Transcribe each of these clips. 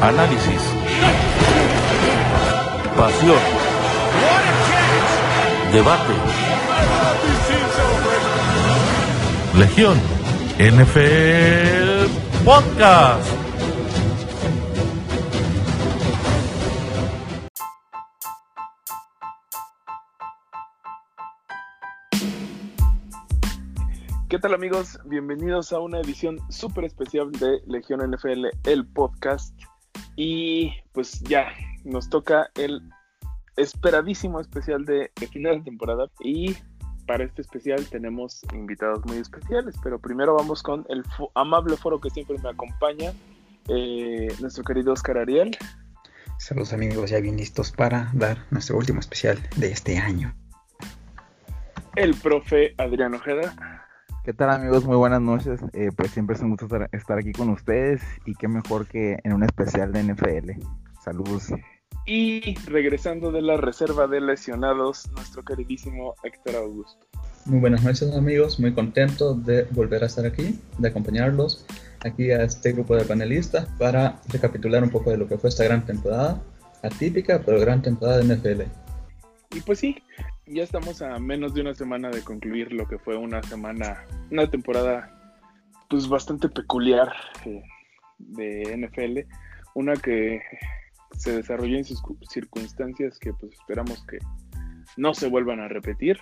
análisis, pasión, debate. Legión NFL Podcast. ¿Qué tal amigos? Bienvenidos a una edición súper especial de Legión NFL, el podcast. Y pues ya, nos toca el esperadísimo especial de, final de temporada. Y para este especial tenemos invitados muy especiales, pero primero vamos con el amable foro que siempre me acompaña, eh, nuestro querido Oscar Ariel. Saludos amigos, ya bien listos para dar nuestro último especial de este año. El profe Adrián Ojeda. ¿Qué tal amigos? Muy buenas noches. Eh, pues siempre es un gusto estar aquí con ustedes y qué mejor que en un especial de NFL. Saludos. Y regresando de la reserva de lesionados, nuestro queridísimo Héctor Augusto. Muy buenas noches amigos, muy contento de volver a estar aquí, de acompañarlos aquí a este grupo de panelistas para recapitular un poco de lo que fue esta gran temporada, atípica pero gran temporada de NFL. Y pues sí, ya estamos a menos de una semana de concluir lo que fue una semana, una temporada pues bastante peculiar eh, de NFL, una que se desarrolló en circunstancias que pues esperamos que no se vuelvan a repetir,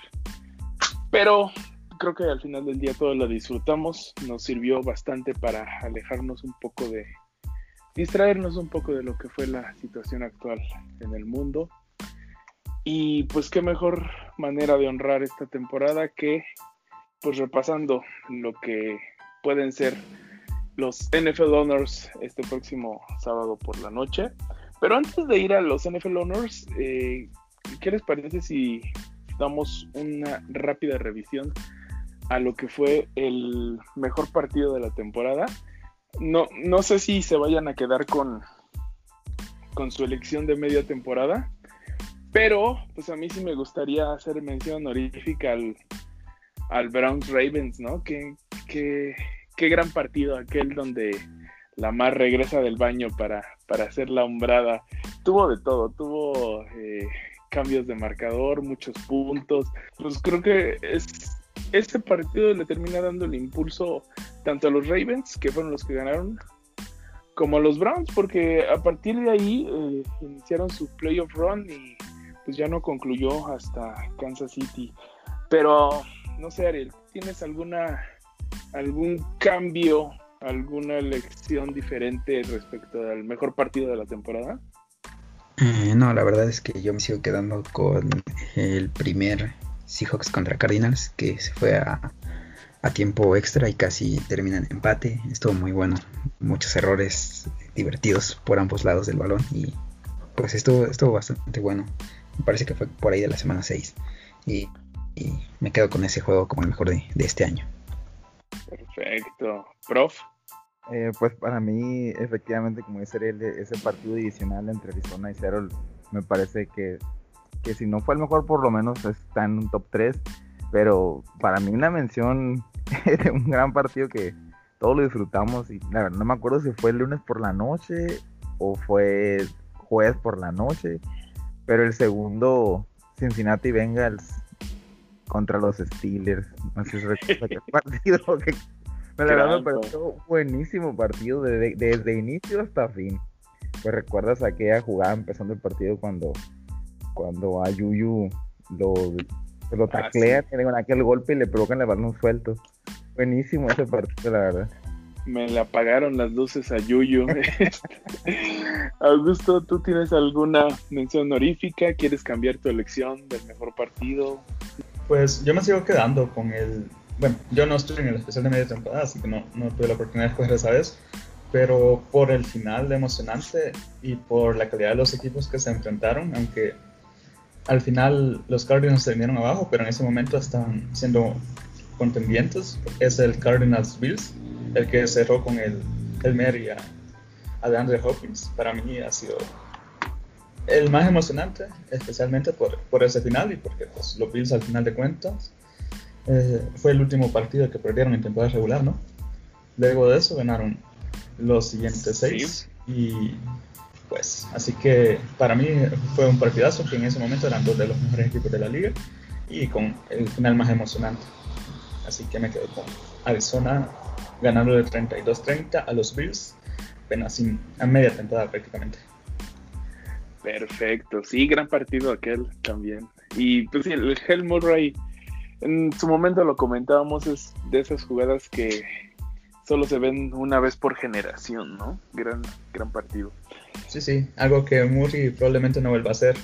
pero creo que al final del día todo lo disfrutamos, nos sirvió bastante para alejarnos un poco de, distraernos un poco de lo que fue la situación actual en el mundo y pues qué mejor manera de honrar esta temporada que pues repasando lo que pueden ser los NFL Honors este próximo sábado por la noche. Pero antes de ir a los NFL Honors, eh, ¿qué les parece si damos una rápida revisión a lo que fue el mejor partido de la temporada? No, no sé si se vayan a quedar con, con su elección de media temporada, pero, pues a mí sí me gustaría hacer mención honorífica al, al Browns Ravens, ¿no? Qué, qué, qué gran partido aquel donde la mar regresa del baño para, para hacer la hombrada. Tuvo de todo, tuvo eh, cambios de marcador, muchos puntos. Pues creo que es, este partido le termina dando el impulso tanto a los Ravens, que fueron los que ganaron, como a los Browns, porque a partir de ahí eh, iniciaron su playoff run y pues ya no concluyó hasta Kansas City. Pero no sé, Ariel, ¿tienes alguna algún cambio, alguna lección diferente respecto al mejor partido de la temporada? Eh, no, la verdad es que yo me sigo quedando con el primer Seahawks contra Cardinals, que se fue a, a tiempo extra y casi termina en empate. Estuvo muy bueno, muchos errores divertidos por ambos lados del balón y pues estuvo, estuvo bastante bueno. Me parece que fue por ahí de la semana 6. Y, me quedo con ese juego como el mejor de, este año. Perfecto. Prof. Eh, pues para mí, efectivamente, como dice el, ese partido divisional entre Arizona y Seattle, me parece que, que si no fue el mejor, por lo menos está en un top 3. Pero para mí una mención de un gran partido que todos lo disfrutamos y la verdad no me acuerdo si fue el lunes por la noche o fue jueves por la noche, pero el segundo, Cincinnati Bengals contra los Steelers. No sé si recuerda qué partido. Que, la me pareció buenísimo partido desde inicio hasta fin. Pues recuerdas aquella jugada empezando el partido cuando, cuando a Yuyu lo, lo ah, taclean, tienen aquel golpe y le provocan el balón suelto. Buenísimo ese partido, la verdad me le apagaron las luces a Yuyu. Augusto, ¿tú tienes alguna mención honorífica? ¿Quieres cambiar tu elección del mejor partido? Pues yo me sigo quedando con el... Bueno, yo no estoy en el especial de media temporada, así que no, no tuve la oportunidad de escoger esa vez, pero por el final emocionante y por la calidad de los equipos que se enfrentaron, aunque al final los Cardinals se vinieron abajo, pero en ese momento están siendo contendientes, es el Cardinals Bills el que cerró con el, el Mary a, a Hopkins, para mí ha sido el más emocionante, especialmente por, por ese final y porque pues, los Bills al final de cuentas eh, fue el último partido que perdieron en temporada regular, ¿no? Luego de eso ganaron los siguientes seis Y pues, así que para mí fue un partidazo que en ese momento eran dos de los mejores equipos de la liga y con el final más emocionante. Así que me quedo con Arizona ganando de 32-30 a los Bills, apenas a media temporada prácticamente. Perfecto, sí, gran partido aquel también. Y pues sí, el Hell Murray, en su momento lo comentábamos, es de esas jugadas que solo se ven una vez por generación, ¿no? Gran, gran partido. Sí, sí, algo que Murray probablemente no vuelva a hacer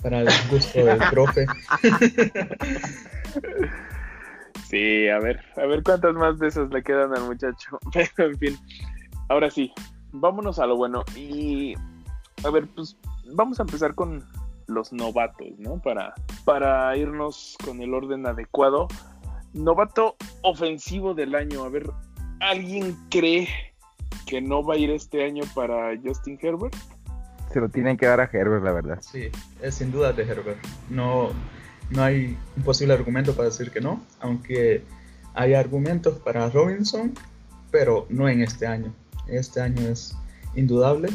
para el gusto del profe. Sí, a ver, a ver cuántas más de esas le quedan al muchacho. Pero en fin, ahora sí, vámonos a lo bueno. Y a ver, pues vamos a empezar con los novatos, ¿no? Para, para irnos con el orden adecuado. Novato ofensivo del año. A ver, ¿alguien cree que no va a ir este año para Justin Herbert? Se lo tienen que dar a Herbert, la verdad. Sí, es sin duda de Herbert. No, no hay un posible argumento para decir que no, aunque hay argumentos para Robinson, pero no en este año. Este año es indudable.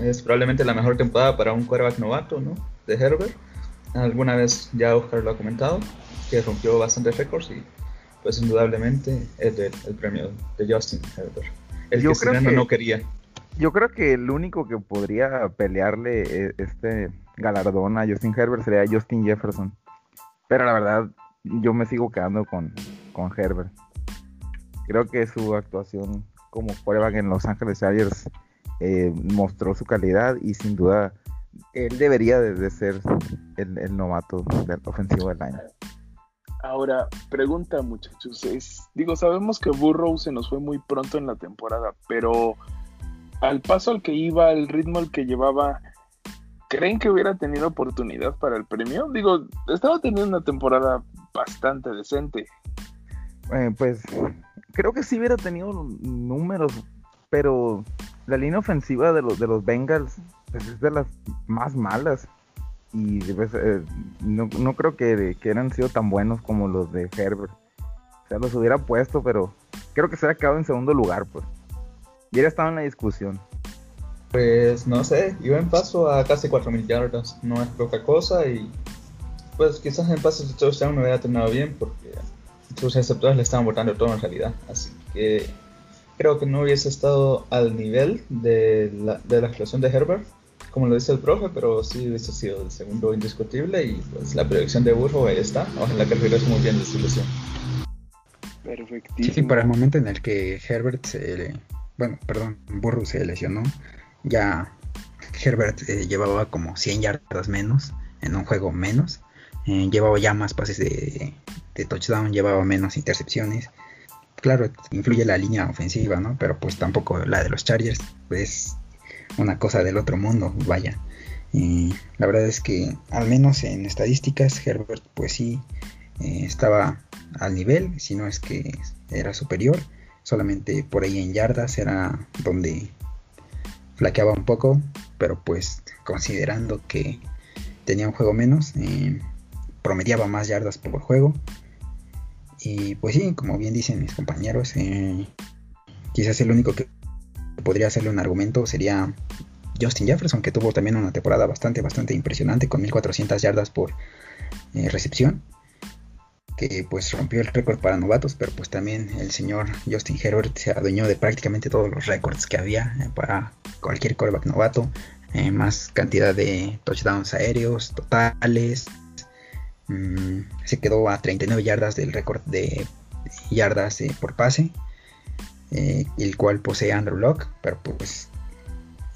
Es probablemente la mejor temporada para un quarterback novato, ¿no? De Herbert. Alguna vez ya Oscar lo ha comentado, que rompió bastantes récords y pues indudablemente es el premio de Justin Herbert. El Yo que creo Sirianni que- no quería. Yo creo que el único que podría pelearle eh, este galardón a Justin Herbert sería Justin Jefferson. Pero la verdad, yo me sigo quedando con, con Herbert. Creo que su actuación como quarterback en Los Ángeles Chargers eh, mostró su calidad y sin duda él debería de, ser el, el novato del ofensivo del año. Ahora, pregunta muchachos, es, digo, sabemos que Burrow se nos fue muy pronto en la temporada, pero al paso al que iba, al ritmo al que llevaba, ¿creen que hubiera tenido oportunidad para el premio? Digo, estaba teniendo una temporada bastante decente. Eh, pues creo que sí hubiera tenido números, pero la línea ofensiva de los, de los Bengals pues, es de las más malas. Y pues, eh, no, creo que, que hubieran sido tan buenos como los de Herbert. O sea, los hubiera puesto, pero creo que se hubiera quedado en segundo lugar, pues. Y hubiera estado en la discusión. Pues no sé, iba en paso a casi 4.000 yardas, no es poca cosa y pues quizás en pasos de touchdown no hubiera terminado bien porque sus receptores le estaban botando todo en realidad, así que creo que no hubiese estado al nivel de la, de la actuación de Herbert, como lo dice el profe, pero sí hubiese sido el segundo indiscutible y pues la predicción de Burrow ahí está, ojalá que regrese muy bien de su lesión. Perfectísimo. Sí, sí, para el momento en el que Herbert se le- bueno, perdón, Burrow se lesionó, ya Herbert eh, llevaba como 100 yardas menos en un juego menos, eh, llevaba ya más pases de, touchdown, llevaba menos intercepciones. Claro, influye la línea ofensiva, ¿no? Pero pues tampoco la de los Chargers, pues una cosa del otro mundo, vaya. Y la verdad es que al menos en estadísticas Herbert pues sí eh, estaba al nivel, si no es que era superior. Solamente por ahí en yardas era donde flaqueaba un poco, pero pues considerando que tenía un juego menos, eh, promediaba más yardas por juego. Y pues sí, como bien dicen mis compañeros, eh, quizás el único que podría hacerle un argumento sería Justin Jefferson, que tuvo también una temporada bastante, bastante impresionante con 1400 yardas por eh, recepción pues rompió el récord para novatos, pero pues también el señor Justin Herbert se adueñó de prácticamente todos los récords que había eh, para cualquier quarterback novato, eh, más cantidad de touchdowns aéreos totales, mm, se quedó a 39 yardas del récord de yardas eh, por pase, el cual posee Andrew Locke, pero pues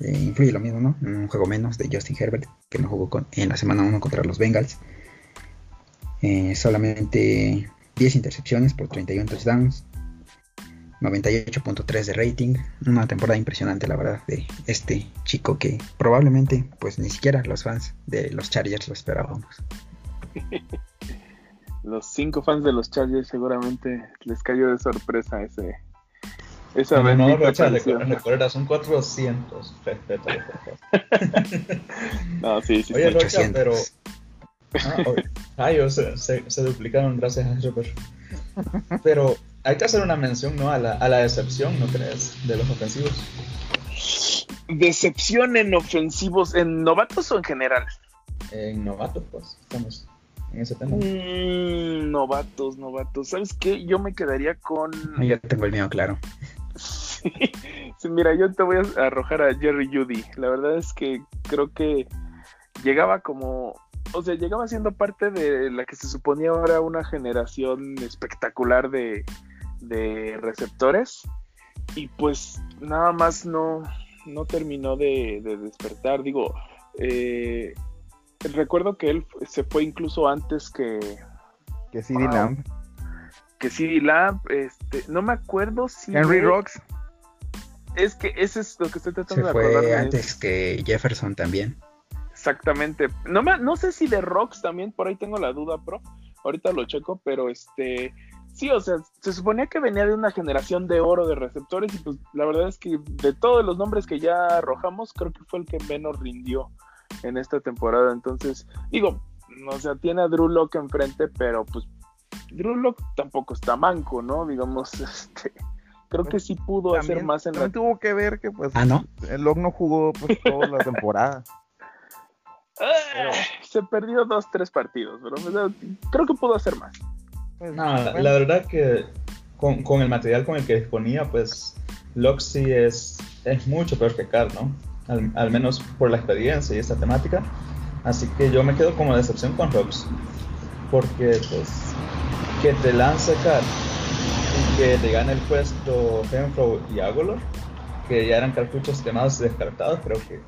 influye lo mismo, ¿no? Un juego menos de Justin Herbert, que no jugó con- en la semana 1 contra los Bengals. Eh, solamente 10 intercepciones por 31 touchdowns, 98.3 de rating, una temporada impresionante la verdad de este chico que probablemente pues ni siquiera los fans de los Chargers lo esperábamos. Los cinco fans de los Chargers seguramente les cayó de sorpresa ese esa No, no, Rocha, recuerda, son 400, respétalo, por favor. No, sí, sí, Oye. Rocha, 800. pero... Ah, rayos, se, se, se duplicaron gracias a Herbert. Pero hay que hacer una mención, ¿no? A la, a la decepción, ¿no crees? De los ofensivos. Decepción en ofensivos, en novatos o en general. En novatos, pues, estamos en ese tema. Mm, novatos, novatos. ¿Sabes qué? Yo me quedaría con. Ya tengo el mío claro. Sí, sí, mira, yo te voy a arrojar a Jerry Judy. La verdad es que creo que llegaba como. O sea, llegaba siendo parte de la que se suponía ahora una generación espectacular de, de receptores. Y pues nada más no, no terminó de, de despertar. Digo, eh, recuerdo que él se fue incluso antes que, Que CD Wow. Lamb. que CD Lamb. Este, no me acuerdo si. Henry Rocks. Es que ese es lo que estoy Se tratando de acordarme. fue antes que Jefferson también. Exactamente. No, me, no sé si de Rocks también, por ahí tengo la duda, pro. Ahorita lo checo, pero este. Sí, o sea, se suponía que venía de una generación de oro de receptores y pues la verdad es que de todos los nombres que ya arrojamos, creo que fue el que menos rindió en esta temporada. Entonces, digo, o sea, tiene a Drew Locke enfrente, pero pues Drew Locke tampoco está manco, ¿no? Digamos, este, creo que sí pudo hacer También, más en la... tuvo que ver que pues Ah, ¿no? el Locke no jugó pues toda la temporada. Se perdió dos, tres partidos, pero creo que pudo hacer más. Pues, No, la, bueno, la verdad que con, con el material con el que disponía, pues sí es, es mucho peor que Carr, ¿no? Al, al menos por la experiencia y esta temática. Así que yo me quedo como decepción con Rocks. Porque, pues, que te lance Carr y que te gane el puesto Renfro y Agolor, que ya eran cartuchos quemados y descartados, creo que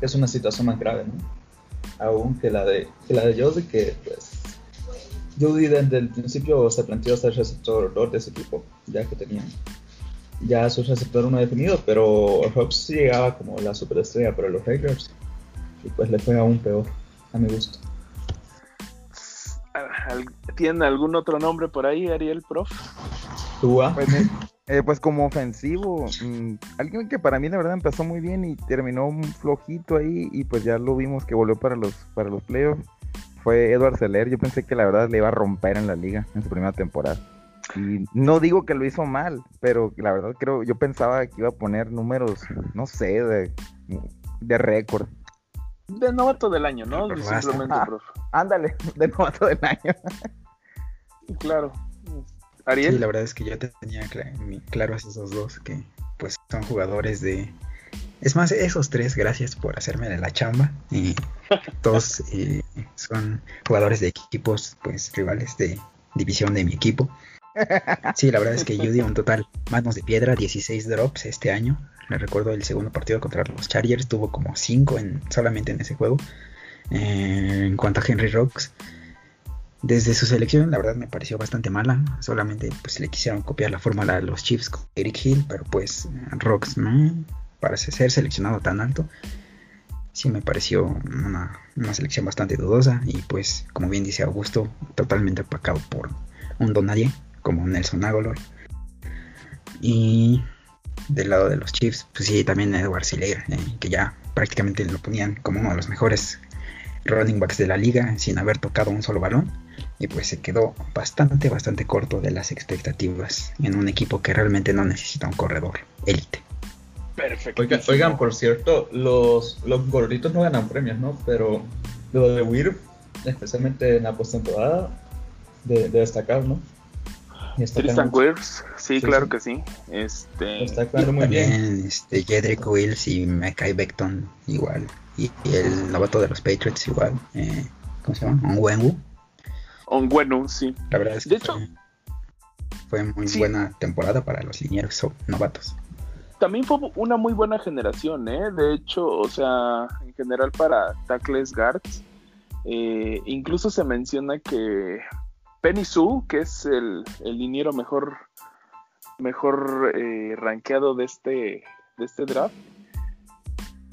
es una situación más grave, ¿no? Aún que la de, que la de Jody, que pues Judy desde el principio se planteó ser receptor 2 de ese equipo, ya que tenían ya su receptor uno definido, pero Hobbs sí llegaba como la superestrella para los Raiders y pues le fue aún peor, a mi gusto. Al- ¿Tienen algún otro nombre por ahí, Ariel, prof? Tua, Pues, eh, pues como ofensivo, mm, alguien que para mí la verdad empezó muy bien y terminó un flojito ahí y pues ya lo vimos que volvió para los para los playoffs fue Edward Seller. Yo pensé que la verdad le iba a romper en la liga en su primera temporada. Y no digo que lo hizo mal, pero la verdad creo, yo pensaba que iba a poner números, no sé, de, de récord. De novato del año, ¿no? Simplemente, prof. Ándale, de novato del año. Claro. Sí, la verdad es que yo tenía cla- mi- claro esos dos que pues son jugadores de... Es más, esos tres, gracias por hacerme de la chamba. Y todos eh, son jugadores de equipos pues rivales de división de mi equipo. Sí, la verdad es que yo di un total manos de piedra, 16 drops este año. Me recuerdo el segundo partido contra los Chargers, tuvo como 5 en, solamente en ese juego. Eh, en cuanto a Henry Rocks, desde su selección, la verdad me pareció bastante mala. Solamente pues le quisieron copiar la fórmula a los Chiefs con Eric Hill, pero pues no parece ser seleccionado tan alto. Sí me pareció una, una selección bastante dudosa y pues como bien dice Augusto, totalmente opacado por un don nadie como Nelson Aguilar. Y del lado de los Chiefs, pues sí, también Edward Siller, eh, que ya prácticamente lo ponían como uno de los mejores running backs de la liga sin haber tocado un solo balón. Y pues se quedó bastante, bastante corto de las expectativas en un equipo que realmente no necesita un corredor élite. perfecto. Oiga- oigan, por cierto, los, los gorditos no ganan premios, ¿no? Pero lo de Weir, especialmente en la postemporada, de, de destacar, ¿no? Tristan Wirfs, sí, Sí, claro sí. que sí. Este, está quedando muy bien. También este, Jedrick Wills y Mackay Beckton igual. Y, y el novato de los Patriots igual. eh, ¿Cómo se llama? Onwengu. Onguenu, sí. La verdad es que De hecho- fue, fue muy Sí. buena temporada para los linieros novatos. También fue una muy buena generación, ¿eh? De hecho, o sea, en general para tackles guards, eh, incluso se menciona que Penny Sue, que es el, el liniero mejor, mejor eh, rankeado de este, de este draft,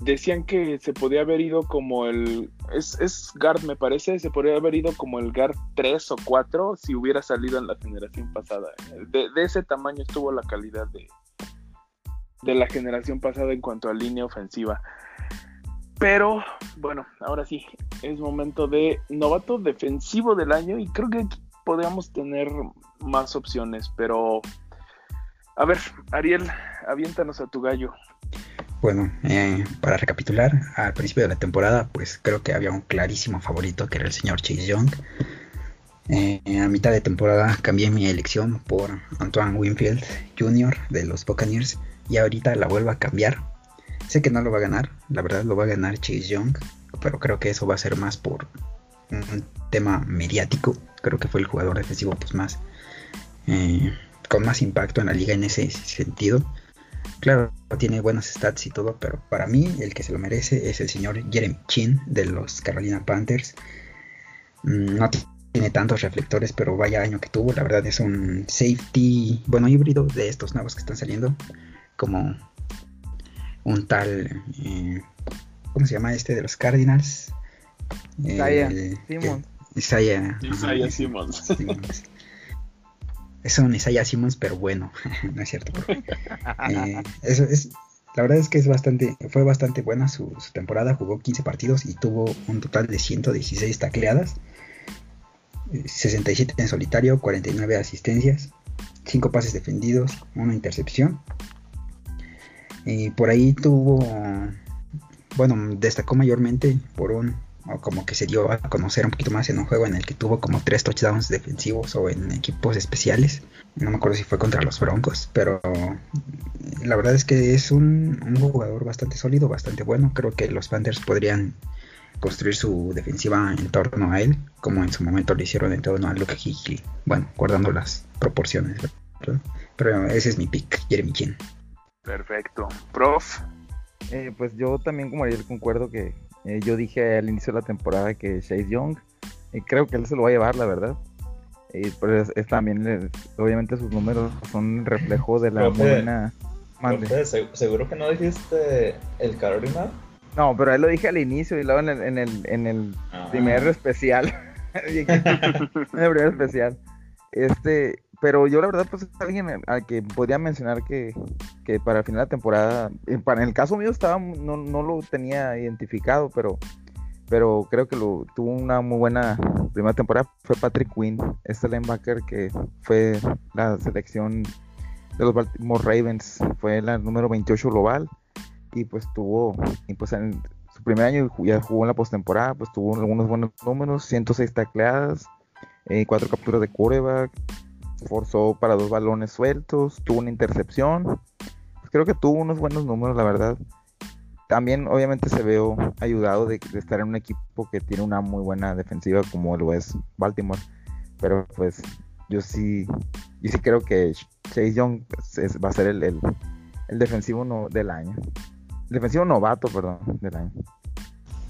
decían que se podía haber ido como el. Es, es me parece. Se podría haber ido como el guard 3 o 4 si hubiera salido en la generación pasada. De, de ese tamaño estuvo la calidad de, de la generación pasada en cuanto a línea ofensiva. Pero bueno, ahora sí, es momento de novato defensivo del año y creo que aquí podríamos tener más opciones, pero a ver, Ariel, aviéntanos a tu gallo. Bueno, eh, para recapitular, al principio de la temporada, pues creo que había un clarísimo favorito que era el señor Chase Young. Eh, a mitad de temporada cambié mi elección por Antoine Winfield Jr. de los Buccaneers y ahorita la vuelvo a cambiar. Sé que no lo va a ganar, la verdad lo va a ganar Chase Young, pero creo que eso va a ser más por un tema mediático. Creo que fue el jugador defensivo pues más eh, con más impacto en la liga en ese sentido. Claro, tiene buenos stats y todo, pero para mí el que se lo merece es el señor Jeremy Chin de los Carolina Panthers. Mm, no tiene tantos reflectores, pero vaya año que tuvo. La verdad es un safety, bueno, híbrido de estos nuevos que están saliendo. Como un tal, eh, ¿cómo se llama este de los Cardinals? Isaiah Simmons. Isaiah Simmons. Es un Isaiah Simmons, pero bueno, no es cierto. Eh, eso es, la verdad es que es bastante, fue bastante buena su, su, temporada. Jugó 15 partidos y tuvo un total de 116 tacleadas, 67 en solitario, 49 asistencias, 5 pases defendidos, una intercepción. Y por ahí tuvo, bueno, destacó mayormente por un o como que se dio a conocer un poquito más en un juego en el que tuvo como tres touchdowns defensivos o en equipos especiales. No me acuerdo si fue contra los Broncos, pero la verdad es que es un, un jugador bastante sólido, bastante bueno. Creo que los Panthers podrían construir su defensiva en torno a él, como en su momento lo hicieron en torno a Luke Higley. Bueno, guardando las proporciones, ¿verdad? Pero ese es mi pick, Jeremy Chin. Perfecto. Prof. Eh, pues yo también como Ariel concuerdo que eh, yo dije al inicio de la temporada que Chase Young, y creo que él se lo va a llevar, la verdad. Y pues es, también, obviamente sus números son reflejo de la buena... ¿Seguro que no dijiste el Carolina? No, pero él lo dije al inicio y luego en el, en el, en el Ah. primer especial. en el primer especial. Este, pero yo la verdad pues es alguien al que podría mencionar que, que para el final de la temporada, eh, para en el caso mío estaba no, no lo tenía identificado, pero pero creo que lo tuvo una muy buena primera temporada fue Patrick Quinn, este linebacker que fue la selección de los Baltimore Ravens, fue la número 28 global y pues tuvo y pues en su primer año ya jugó en la postemporada, pues tuvo algunos buenos números, 106 tacleadas, eh, cuatro capturas de quarterback, forzó para dos balones sueltos, tuvo una intercepción. Pues creo que tuvo unos buenos números, la verdad. También, obviamente, se veo ayudado de, de, estar en un equipo que tiene una muy buena defensiva, como lo es Baltimore. Pero, pues, yo sí, yo sí creo que Chase Young es, va a ser el, el, el defensivo no, del año. El defensivo novato, perdón, del año.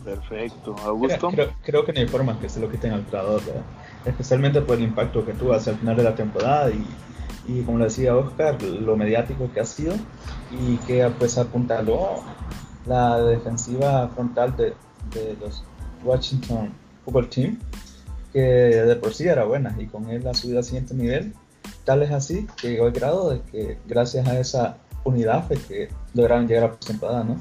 Perfecto. Augusto. Creo, creo, que no hay forma que se lo quiten al creador, ¿verdad? Especialmente por el impacto que tuvo hacia el final de la temporada y, y como le decía Oscar, lo mediático que ha sido y que pues apuntaló la defensiva frontal de, de los Washington Football Team, que de por sí era buena y con él ha subido al siguiente nivel. Tal es así que llegó al grado de que gracias a esa unidad fue que lograron llegar a la temporada, ¿no?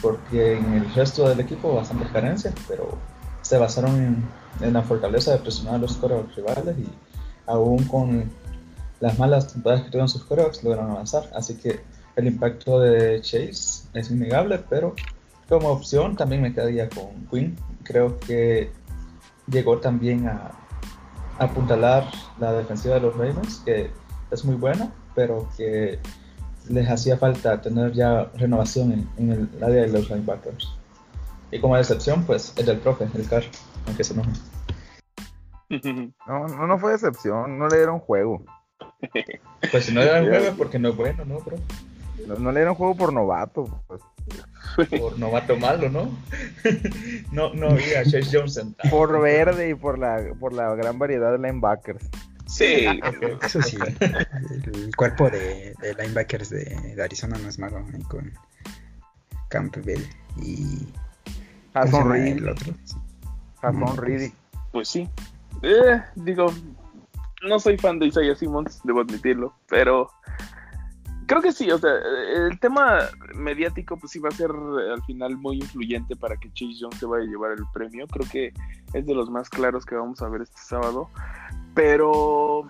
Porque en el resto del equipo bastantes carencias, pero se basaron en, en la fortaleza de presionar a los corebacks rivales y aún con las malas temporadas que tuvieron sus corebacks lograron avanzar. Así que el impacto de Chase es innegable, pero como opción también me quedaría con Quinn. Creo que llegó también a, apuntalar la defensiva de los Ravens, que es muy buena, pero que les hacía falta tener ya renovación en, el área de los linebackers. Y como decepción, pues el del profe, el Car, aunque se enoje. No, no, no fue decepción, no le dieron juego. Pues si no le dieron juego es porque no es bueno, ¿no, bro? No, no le dieron juego por novato. Pues. Por novato malo, ¿no? no, no había Chase Jones sentado. Por verde y por la, por la gran variedad de linebackers. Sí, eso sí. El cuerpo de, de linebackers de, de, Arizona no es malo, ¿eh? con Campbell y Reed. el otro. Jason Reed. Pues sí. Eh, digo, no soy fan de Isaiah Simmons, debo admitirlo, pero creo que sí, o sea, el tema mediático pues sí va a ser al final muy influyente para que Chase Young se vaya a llevar el premio. Creo que es de los más claros que vamos a ver este sábado. Pero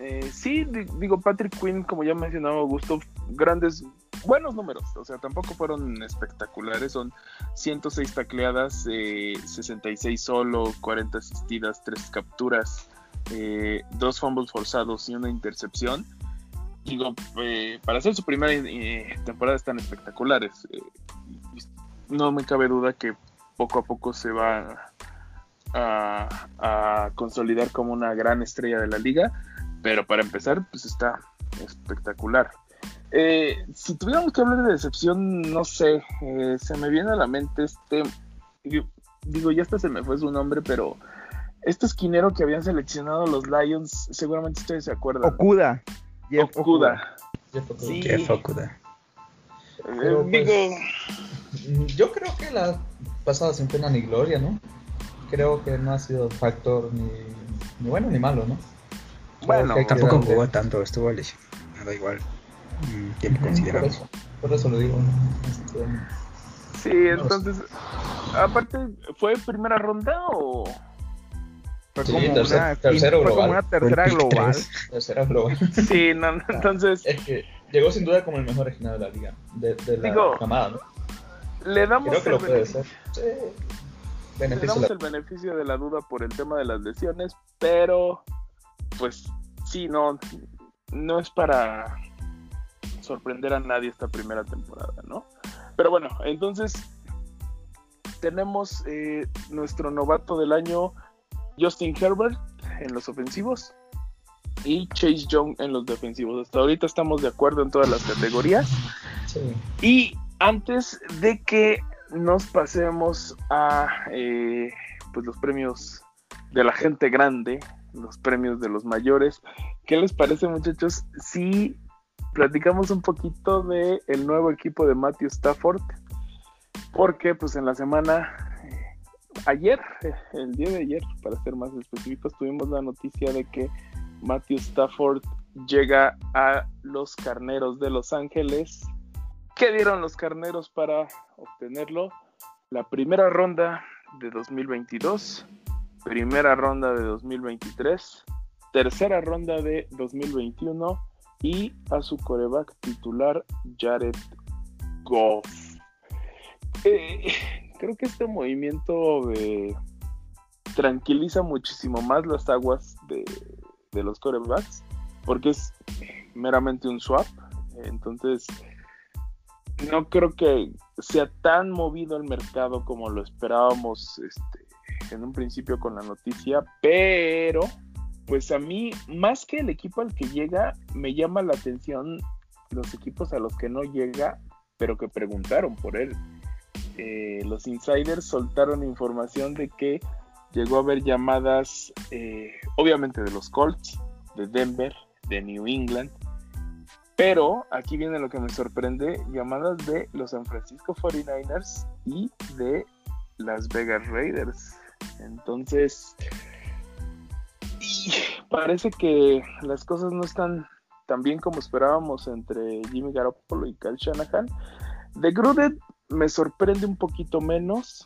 eh, sí, digo, Patrick Quinn, como ya mencionaba Augusto, grandes buenos números, o sea, tampoco fueron espectaculares, son 106 tacleadas, eh, 66 solo, 40 asistidas, 3 capturas, eh, dos fumbles forzados y una intercepción. Digo, eh, para hacer su primera eh, temporada están espectaculares. Eh, no me cabe duda que poco a poco se va a consolidar como una gran estrella de la liga, pero para empezar, pues está espectacular. Eh, si tuviéramos que hablar de decepción, no sé, eh, se me viene a la mente este, yo- digo, ya hasta se me fue su nombre, pero este esquinero que habían seleccionado los Lions, seguramente ustedes se acuerdan. Okuda. Jeff Okuda. Jeff Okuda. Sí. Jeff Okuda. Eh, Pero, pues, digo, Yo creo que la pasada sin pena ni gloria, ¿no? Creo que no ha sido factor ni, ni bueno ni malo, ¿no? Bueno, que Tampoco jugó tanto, estuvo lesionado igual. Un tiempo Por considerable. eso, por eso lo digo. Este, sí, entonces, aparte, ¿fue primera ronda o...? Fue Sí, como tercer- una, tercero fue como global. una Fue el tercera global. tercera global. Sí, no, no, entonces, Es que llegó sin duda como el mejor regional de la liga, de, de la Digo, camada, ¿no? le damos, Creo que el, lo puede beneficio, ser. Sí. le damos la- el beneficio de la duda por el tema de las lesiones, pero, pues, sí, no, no es para sorprender a nadie esta primera temporada, ¿no? Pero bueno, entonces tenemos eh, nuestro novato del año, Justin Herbert, en los ofensivos y Chase Young en los defensivos. Hasta ahorita estamos de acuerdo en todas las categorías. Sí. Y antes de que nos pasemos a eh, pues los premios de la gente grande, los premios de los mayores, ¿qué les parece muchachos si platicamos un poquito de el nuevo equipo de Matthew Stafford? Porque pues en la semana eh, ayer, eh, el día de ayer, para ser más específicos, tuvimos la noticia de que Matthew Stafford llega a los Carneros de Los Ángeles. ¿Qué dieron los Carneros para obtenerlo? La primera ronda de 2022, primera ronda de 2023, tercera ronda de 2021 y a su coreback titular Jared Goff. Eh, creo que este movimiento eh, tranquiliza muchísimo más las aguas de, de los corebacks porque es meramente un swap. Entonces, no creo que sea tan movido el mercado como lo esperábamos este, en un principio con la noticia, pero pues a mí, más que el equipo al que llega, me llama la atención los equipos a los que no llega, pero que preguntaron por él. Eh, los insiders soltaron información de que llegó a haber llamadas, eh, obviamente de los Colts, de Denver, de New England, pero aquí viene lo que me sorprende, llamadas de los San Francisco 49ers y de Las Vegas Raiders. Entonces, parece que las cosas no están tan bien como esperábamos entre Jimmy Garoppolo y Kyle Shanahan. De Gruden me sorprende un poquito menos.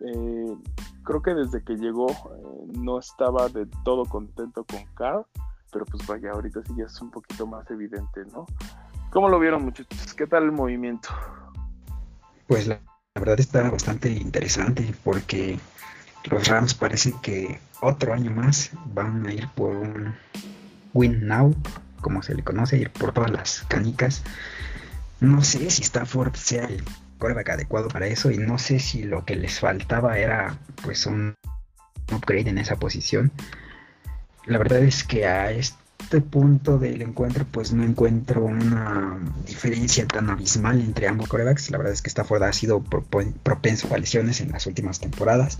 Eh, creo que desde que llegó eh, no estaba de todo contento con Carl, pero pues vaya, ahorita sí ya es un poquito más evidente, ¿no? ¿Cómo lo vieron muchachos? ¿Qué tal el movimiento? Pues la verdad está bastante interesante porque los Rams parece que otro año más van a ir por un win now, como se le conoce, ir por todas las canicas. No sé si Stafford sea el coreback adecuado para eso y no sé si lo que les faltaba era pues un upgrade en esa posición. La verdad es que a este punto del encuentro pues no encuentro una diferencia tan abismal entre ambos corebacks. La verdad es que Stafford ha sido propenso a lesiones en las últimas temporadas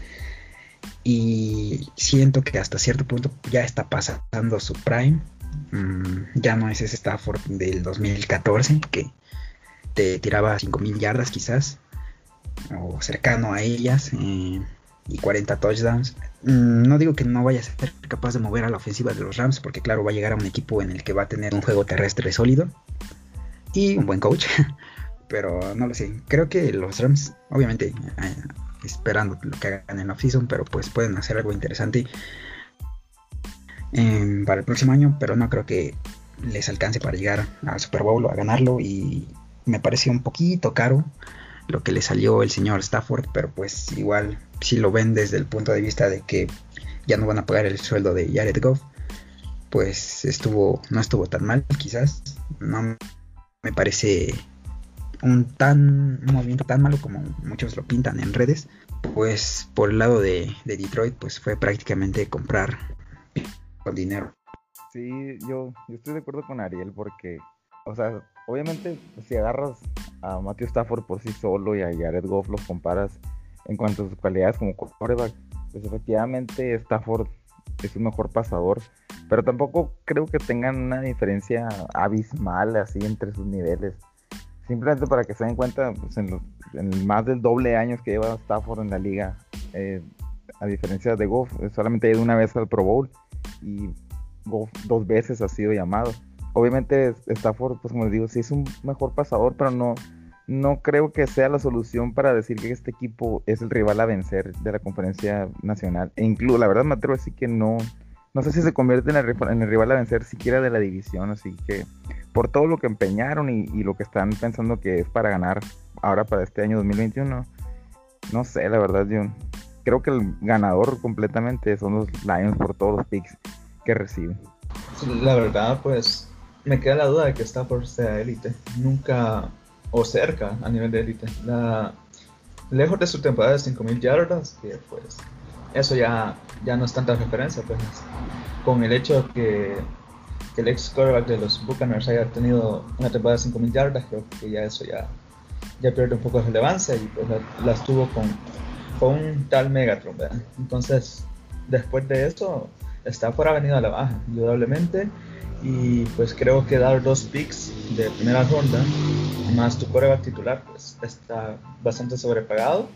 y siento que hasta cierto punto ya está pasando su prime. Mm, ya no es ese Stafford del 2014 que te tiraba 5000 yardas quizás o cercano a ellas eh, y 40 touchdowns. Mm, no digo que no vaya a ser capaz de mover a la ofensiva de los Rams porque claro va a llegar a un equipo en el que va a tener un juego terrestre sólido y un buen coach. Pero no lo sé. Creo que los Rams, obviamente, eh, esperando lo que hagan en la offseason, pero pues pueden hacer algo interesante eh, para el próximo año, pero no creo que les alcance para llegar al Super Bowl a ganarlo y me pareció un poquito caro lo que le salió el señor Stafford, pero pues igual si lo ven desde el punto de vista de que ya no van a pagar el sueldo de Jared Goff, pues estuvo no estuvo tan mal quizás, no me parece un tan movimiento tan malo como muchos lo pintan en redes, pues por el lado de, de Detroit pues fue prácticamente comprar con dinero. Sí, yo, yo estoy de acuerdo con Ariel porque, o sea, obviamente si agarras a Matthew Stafford por sí solo y a Jared Goff los comparas en cuanto a sus cualidades como quarterback, pues efectivamente Stafford es un mejor pasador, pero tampoco creo que tengan una diferencia abismal así entre sus niveles. Simplemente para que se den cuenta, pues en, más del doble años que lleva Stafford en la liga, eh, a diferencia de Goff, solamente ha ido una vez al Pro Bowl y Goff dos veces ha sido llamado. Obviamente Stafford, pues como les digo, sí es un mejor pasador, pero no, no creo que sea la solución para decir que este equipo es el rival a vencer de la conferencia nacional. E incluso, la verdad me atrevo a decir que no, no sé si se convierte en el, en el rival a vencer siquiera de la división, así que por todo lo que empeñaron y, y, lo que están pensando que es para ganar ahora para este año 2021, no sé, la verdad yo creo que el ganador completamente son los Lions por todos los picks que reciben. La verdad, pues me queda la duda de que por sea élite. Nunca, o cerca a nivel de élite. Lejos de su temporada de 5.000 yardas, que pues eso ya, ya no es tanta referencia, pues con el hecho que, que el ex quarterback de los Buccaneers haya tenido una temporada de 5.000 yardas, creo que ya eso ya, ya pierde un poco de relevancia y pues las tuvo con, con un tal Megatron, ¿verdad? Entonces, después de eso, está por venido a la baja, indudablemente. Y pues creo que dar dos picks de primera ronda, más tu coreback titular, pues está bastante sobrepagado.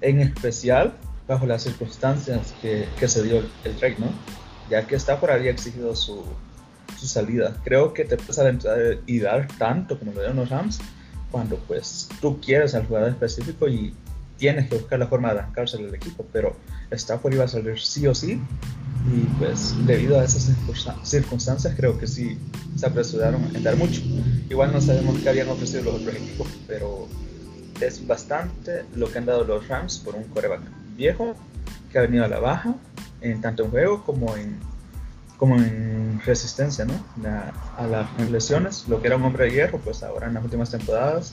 En especial bajo las circunstancias que, que se dio el, trade, ¿no? Ya que Stafford había exigido su, su salida. Creo que te puedes aventurar y dar tanto como lo dieron los Rams cuando pues tú quieres al jugador específico y tienes que buscar la forma de arrancarse del equipo, pero Stafford iba a salir sí o sí y pues debido a esas circunstancias creo que sí se apresuraron en dar mucho. Igual no sabemos qué habían ofrecido los otros equipos, pero es bastante lo que han dado los Rams por un coreback viejo que ha venido a la baja, en tanto en juego como en, como en resistencia ¿no? a las lesiones. Lo que era un hombre de hierro, pues ahora en las últimas temporadas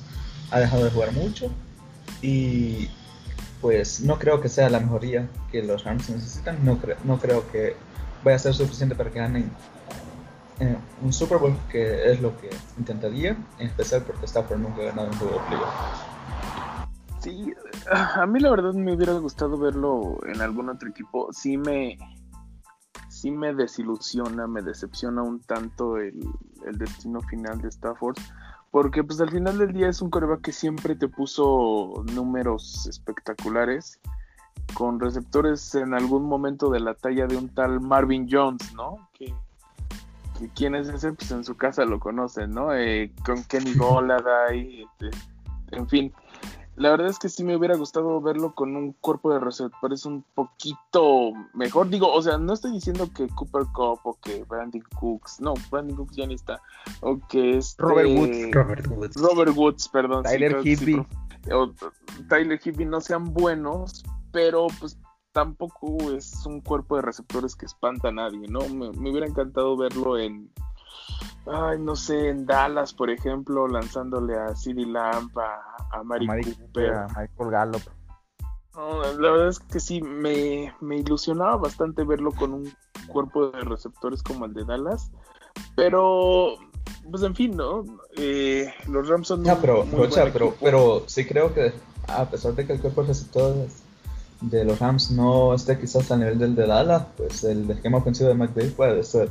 ha dejado de jugar mucho y pues no creo que sea la mejoría que los Rams necesitan. No, no creo que vaya a ser suficiente para que ganen eh, un Super Bowl, que es lo que intentaría, en especial porque está por nunca ganado un juego de playoff. Sí, a mí la verdad me hubiera gustado verlo en algún otro equipo. Sí me, sí me desilusiona, me decepciona un tanto el, el destino final de Stafford porque pues al final del día es un coreback que siempre te puso números espectaculares con receptores en algún momento de la talla de un tal Marvin Jones, ¿no? Que, quién es ese, pues en su casa lo conocen, ¿no? Eh, con Kenny Golladay, este, en fin la verdad es que sí me hubiera gustado verlo con un cuerpo de receptores un poquito mejor. Digo, o sea, no estoy diciendo que Cooper Cup o que Brandon Cooks, no, Brandon Cooks ya ni está, o que es Robert Woods, Robert Woods, Robert Woods, perdón, Tyler Higbee, o Tyler Higbee no sean buenos, pero pues tampoco es un cuerpo de receptores que espanta a nadie, ¿no? Me, me hubiera encantado verlo en ay, no sé, en Dallas, por ejemplo, lanzándole a CD Lamp, a, a Mari, Cooper, a Michael Gallup. la verdad es que sí, me, me, ilusionaba bastante verlo con un cuerpo de receptores como el de Dallas, pero, pues en fin, ¿no? Eh, los Rams son... No, pero, pero, pero, sí creo que a pesar de que el cuerpo de receptores de los Rams no esté quizás a nivel del de Dallas, pues el esquema ofensivo de McVay puede ser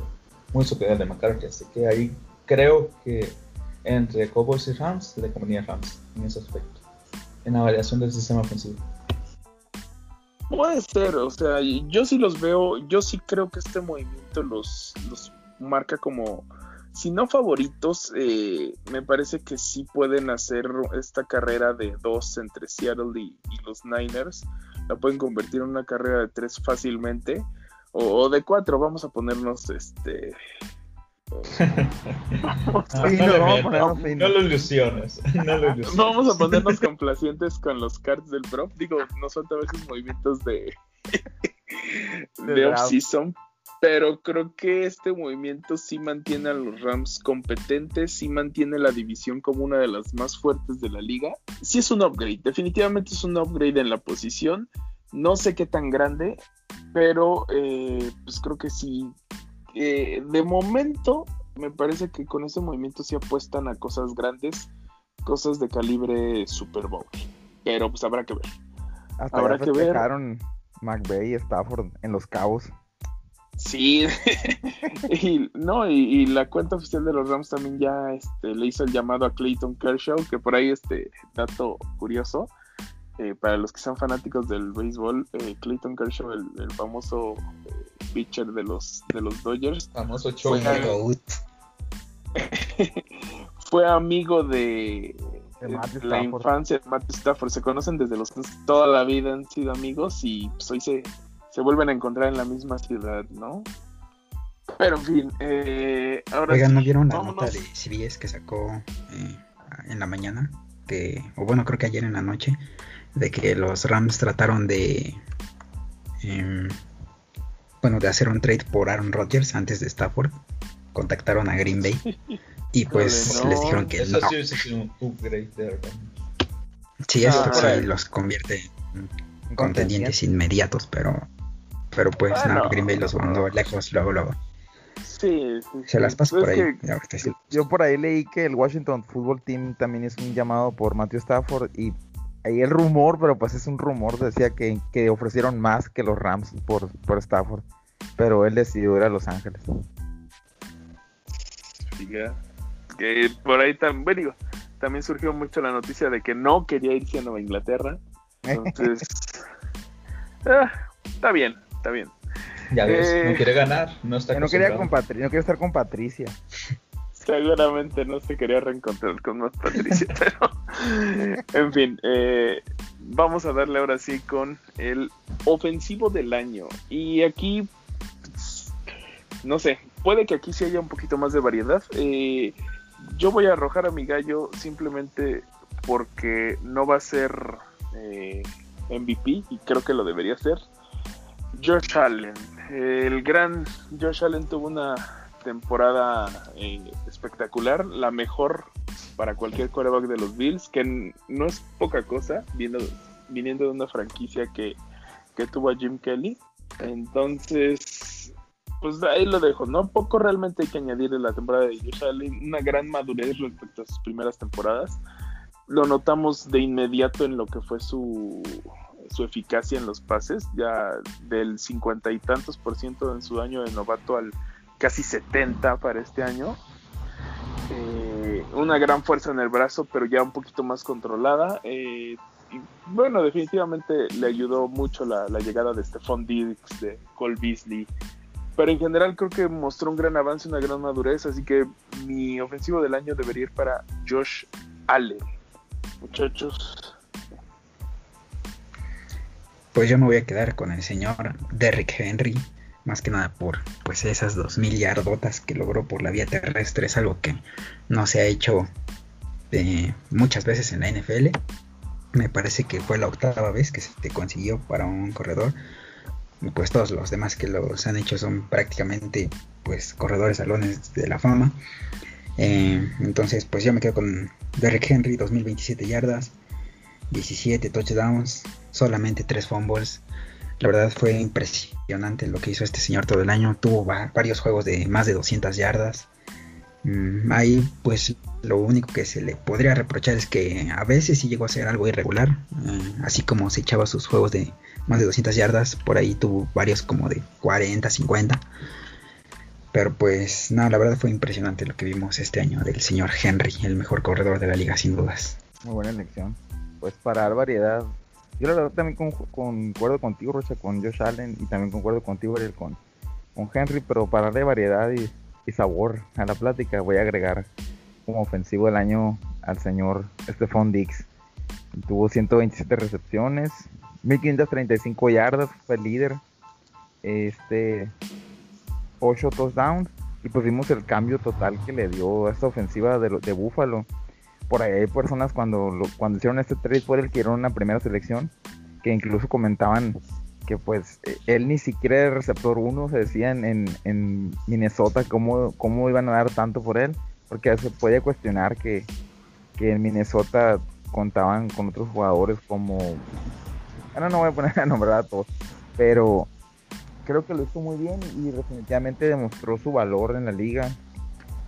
muy superior de McCarthy. Así que ahí creo que entre Cowboys y Rams le convenía Rams en ese aspecto, en la variación del sistema ofensivo. Puede ser, o sea, yo sí los veo, yo sí creo que este movimiento los, los marca como, si no favoritos, eh, me parece que sí pueden hacer esta carrera de dos entre Seattle y, y los Niners, la pueden convertir en una carrera de tres fácilmente o, de cuatro, vamos a ponernos este Sí, no, nos le vamos a mientas, ponernos no, lo ilusiones. No lo ilusiones. Vamos a ponernos complacientes con los cards del prop. Digo, no son a veces movimientos de, De de off-season, pero creo que este movimiento sí mantiene a los Rams competentes, sí mantiene la división como una de las más fuertes de la liga. Sí es un upgrade, definitivamente es un upgrade en la posición. No sé qué tan grande, pero eh, pues creo que sí. Eh, de momento, me parece que con ese movimiento sí apuestan a cosas grandes, cosas de calibre Super Bowl. Pero pues habrá que ver. Hasta Habrá que ver. McVeigh y Stafford en los cabos. Sí, y, no, y, y la cuenta oficial de los Rams también ya este, le hizo el llamado a Clayton Kershaw, que por ahí este dato curioso, eh, para los que sean fanáticos del béisbol, eh, Clayton Kershaw, el, el famoso eh, pitcher de los, de los Dodgers, Famoso show. Fue- fue amigo de, De Matthew la Stafford. infancia de Matthew Stafford, se conocen desde los toda la vida han sido amigos y pues hoy se, se vuelven a encontrar en la misma ciudad, ¿no? Pero en fin, eh, ahora Oigan, ¿no vieron la nota de CBS que sacó eh, en la mañana? Que, o bueno, creo que ayer en la noche, de que los Rams trataron de, em, bueno, de hacer un trade por Aaron Rodgers antes de Stafford. Contactaron a Green Bay y pues no. les dijeron que Eso no. sí sido un upgrade de. Sí, eso Ah, sí los convierte en contendientes inmediatos, pero, pero pues Bueno. no, Green Bay los mandó lejos luego, luego. Sí, sí, Se las paso Pues por es ahí. que-. Yo por ahí leí que el Washington Football Team también es un llamado por Matthew Stafford y ahí el rumor, pero pues es un rumor, decía que, que ofrecieron más que los Rams por, por Stafford, pero él decidió ir a Los Ángeles. que por ahí también, digo, también surgió mucho la noticia de que no quería irse a Nueva Inglaterra. Entonces, ah, está bien, está bien. Ya ves, Eh, no quiere ganar, no está Que no quería, acostumbrado. con Patri- no quería estar con Patricia. Seguramente no se quería reencontrar con más Patricia, pero en fin, eh, vamos a darle ahora sí con el ofensivo del año. Y aquí, no sé, puede que aquí sí haya un poquito más de variedad. Eh, yo voy a arrojar a mi gallo simplemente porque no va a ser eh, MVP y creo que lo debería ser. Josh Allen. El gran Josh Allen tuvo una temporada eh, espectacular, la mejor para cualquier quarterback de los Bills, que no es poca cosa, viendo, viniendo de una franquicia que, que tuvo a Jim Kelly. Entonces, pues ahí lo dejo, ¿no? Poco realmente hay que añadir de la temporada de Josh Allen, una gran madurez respecto a sus primeras temporadas. Lo notamos de inmediato en lo que fue su, su eficacia en los pases, ya del cincuenta y tantos por ciento en su año de novato al casi 70 para este año. Eh, una gran fuerza en el brazo, pero ya un poquito más controlada. Eh, y bueno, definitivamente le ayudó mucho la, llegada de Stephon Diggs, de Cole Beasley. Pero en general creo que mostró un gran avance, una gran madurez, así que mi ofensivo del año debería ir para Josh Allen. Muchachos, Pues yo me voy a quedar con el señor Derrick Henry, más que nada por pues esas dos mil yardotas que logró por la vía terrestre, es algo que no se ha hecho eh, muchas veces en la NFL. Me parece que fue la octava vez que se consiguió para un corredor. Pues todos los demás que los han hecho son prácticamente pues corredores salones de la fama. Eh, entonces pues yo me quedo con Derrick Henry, 2027 yardas, 17 touchdowns, solamente 3 fumbles. La verdad fue impresionante lo que hizo este señor todo el año. Tuvo va- varios juegos de más de 200 yardas. Mm, ahí pues lo único que se le podría reprochar es que a veces sí llegó a ser algo irregular. eh, así como se echaba sus juegos de más de 200 yardas, por ahí tuvo varios como de 40, 50. Pero pues no, la verdad fue impresionante lo que vimos este año del señor Henry, el mejor corredor de la liga sin dudas. Muy buena elección. Pues para dar variedad. Yo la verdad también con- concuerdo contigo, Rocha, con Josh Allen y también concuerdo contigo, con, con Henry, pero para darle variedad y, sabor a la plática voy a agregar como ofensivo del año al señor Stephon Diggs. Tuvo 127 recepciones, 1535 yardas, fue el líder. Este 8 touchdowns. y pues vimos el cambio total que le dio a esta ofensiva de, de Búfalo. Por ahí hay personas cuando, cuando hicieron este trade por él que era una primera selección, que incluso comentaban que pues e, él ni siquiera era receptor 1, se decía en, en, Minnesota cómo, cómo iban a dar tanto por él, porque se puede cuestionar que, que en Minnesota contaban con otros jugadores como... Ahora no voy a poner a nombrar a todos, pero creo que lo hizo muy bien y definitivamente demostró su valor en la liga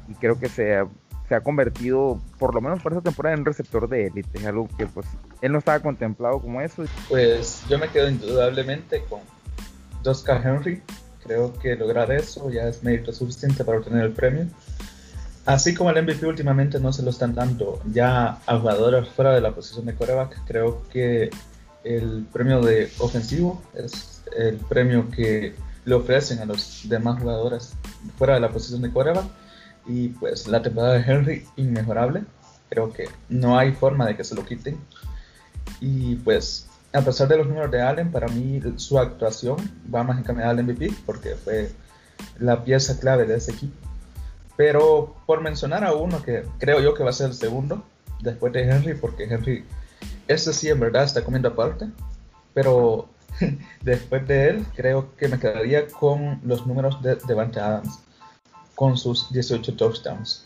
y creo que se se ha convertido, por lo menos por esa temporada, en un receptor de élite, algo que pues él no estaba contemplado como eso. Pues yo me quedo indudablemente con Oscar Henry, creo que lograr eso ya es mérito suficiente para obtener el premio. Así como el MVP últimamente no se lo están dando ya a jugadores fuera de la posición de coreback, creo que el premio de ofensivo es el premio que le ofrecen a los demás jugadores fuera de la posición de coreback. Y pues la temporada de Henry, inmejorable. Creo que no hay forma de que se lo quiten. Y pues, a pesar de los números de Allen, para mí su actuación va más encaminada al MVP porque fue la pieza clave de ese equipo. Pero por mencionar a uno que creo yo que va a ser el segundo, después de Henry, porque Henry, ese sí en verdad está comiendo aparte, pero después de él creo que me quedaría con los números de Devante Adams, con sus 18 touchdowns.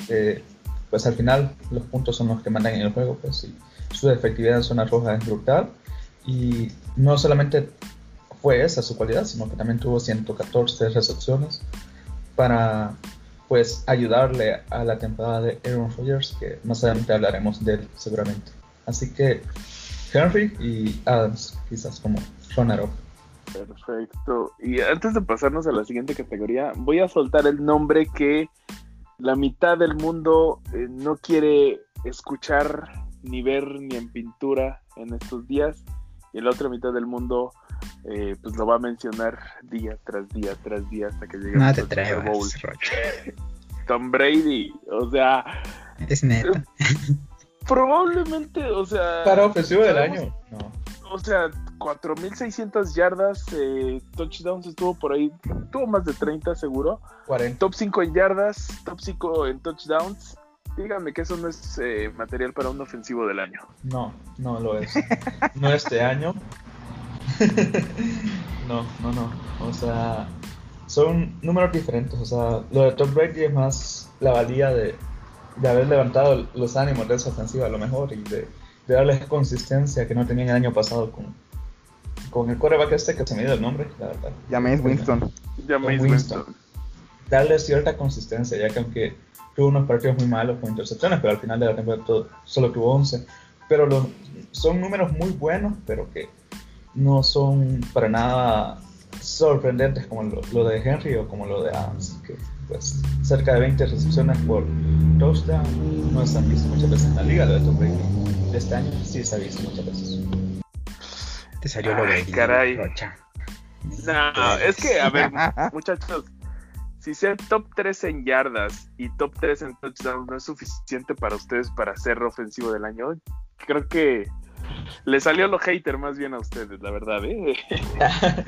pues al final los puntos son los que mandan en el juego, pues y su efectividad en zona roja es brutal. Y no solamente fue esa su cualidad, sino que también tuvo 114 recepciones para pues ayudarle a la temporada de Aaron Rodgers, que más adelante hablaremos de él seguramente. Así que Henry y Adams, quizás como runner-up. Perfecto. Y antes de pasarnos a la siguiente categoría, voy a soltar el nombre que la mitad del mundo eh, no quiere escuchar ni ver ni en pintura en estos días y la otra mitad del mundo eh, pues lo va a mencionar día tras día tras día hasta que llegue no te Super Bowl. Tom Brady, o sea, es neta. Probablemente, o sea, para ofensivo del año. No. O sea, 4600 yardas, eh, touchdowns estuvo por ahí, tuvo más de 30 seguro. 40. Top 5 en yardas, top 5 en touchdowns. Díganme que eso no es eh, material para un ofensivo del año. No, no lo es. no este año. no, no, no. O sea, son números diferentes. O sea, lo de Tom Brady es más la valía de, de haber levantado los ánimos de esa ofensiva a lo mejor y de, de darles consistencia que no tenían el año pasado con, con el coreback este que se me dio el nombre, la verdad. James Winston. James Winston. Darle cierta consistencia, ya que aunque tuvo unos partidos muy malos con intercepciones, pero al final de la temporada solo tuvo 11. Pero los, son números muy buenos, pero que no son para nada sorprendentes como lo, de Henry o como lo de Adams, pues cerca de 20 recepciones por touchdown no se han visto muchas veces en la liga, lo de Tom Brady de este año sí se ha visto muchas veces. Te salió lo de caray. No, es que, a ver, muchachos, si ser top 3 en yardas y top 3 en touchdown no es suficiente para ustedes para ser ofensivo del año, creo que le salió lo hater más bien a ustedes, la verdad, ¿eh?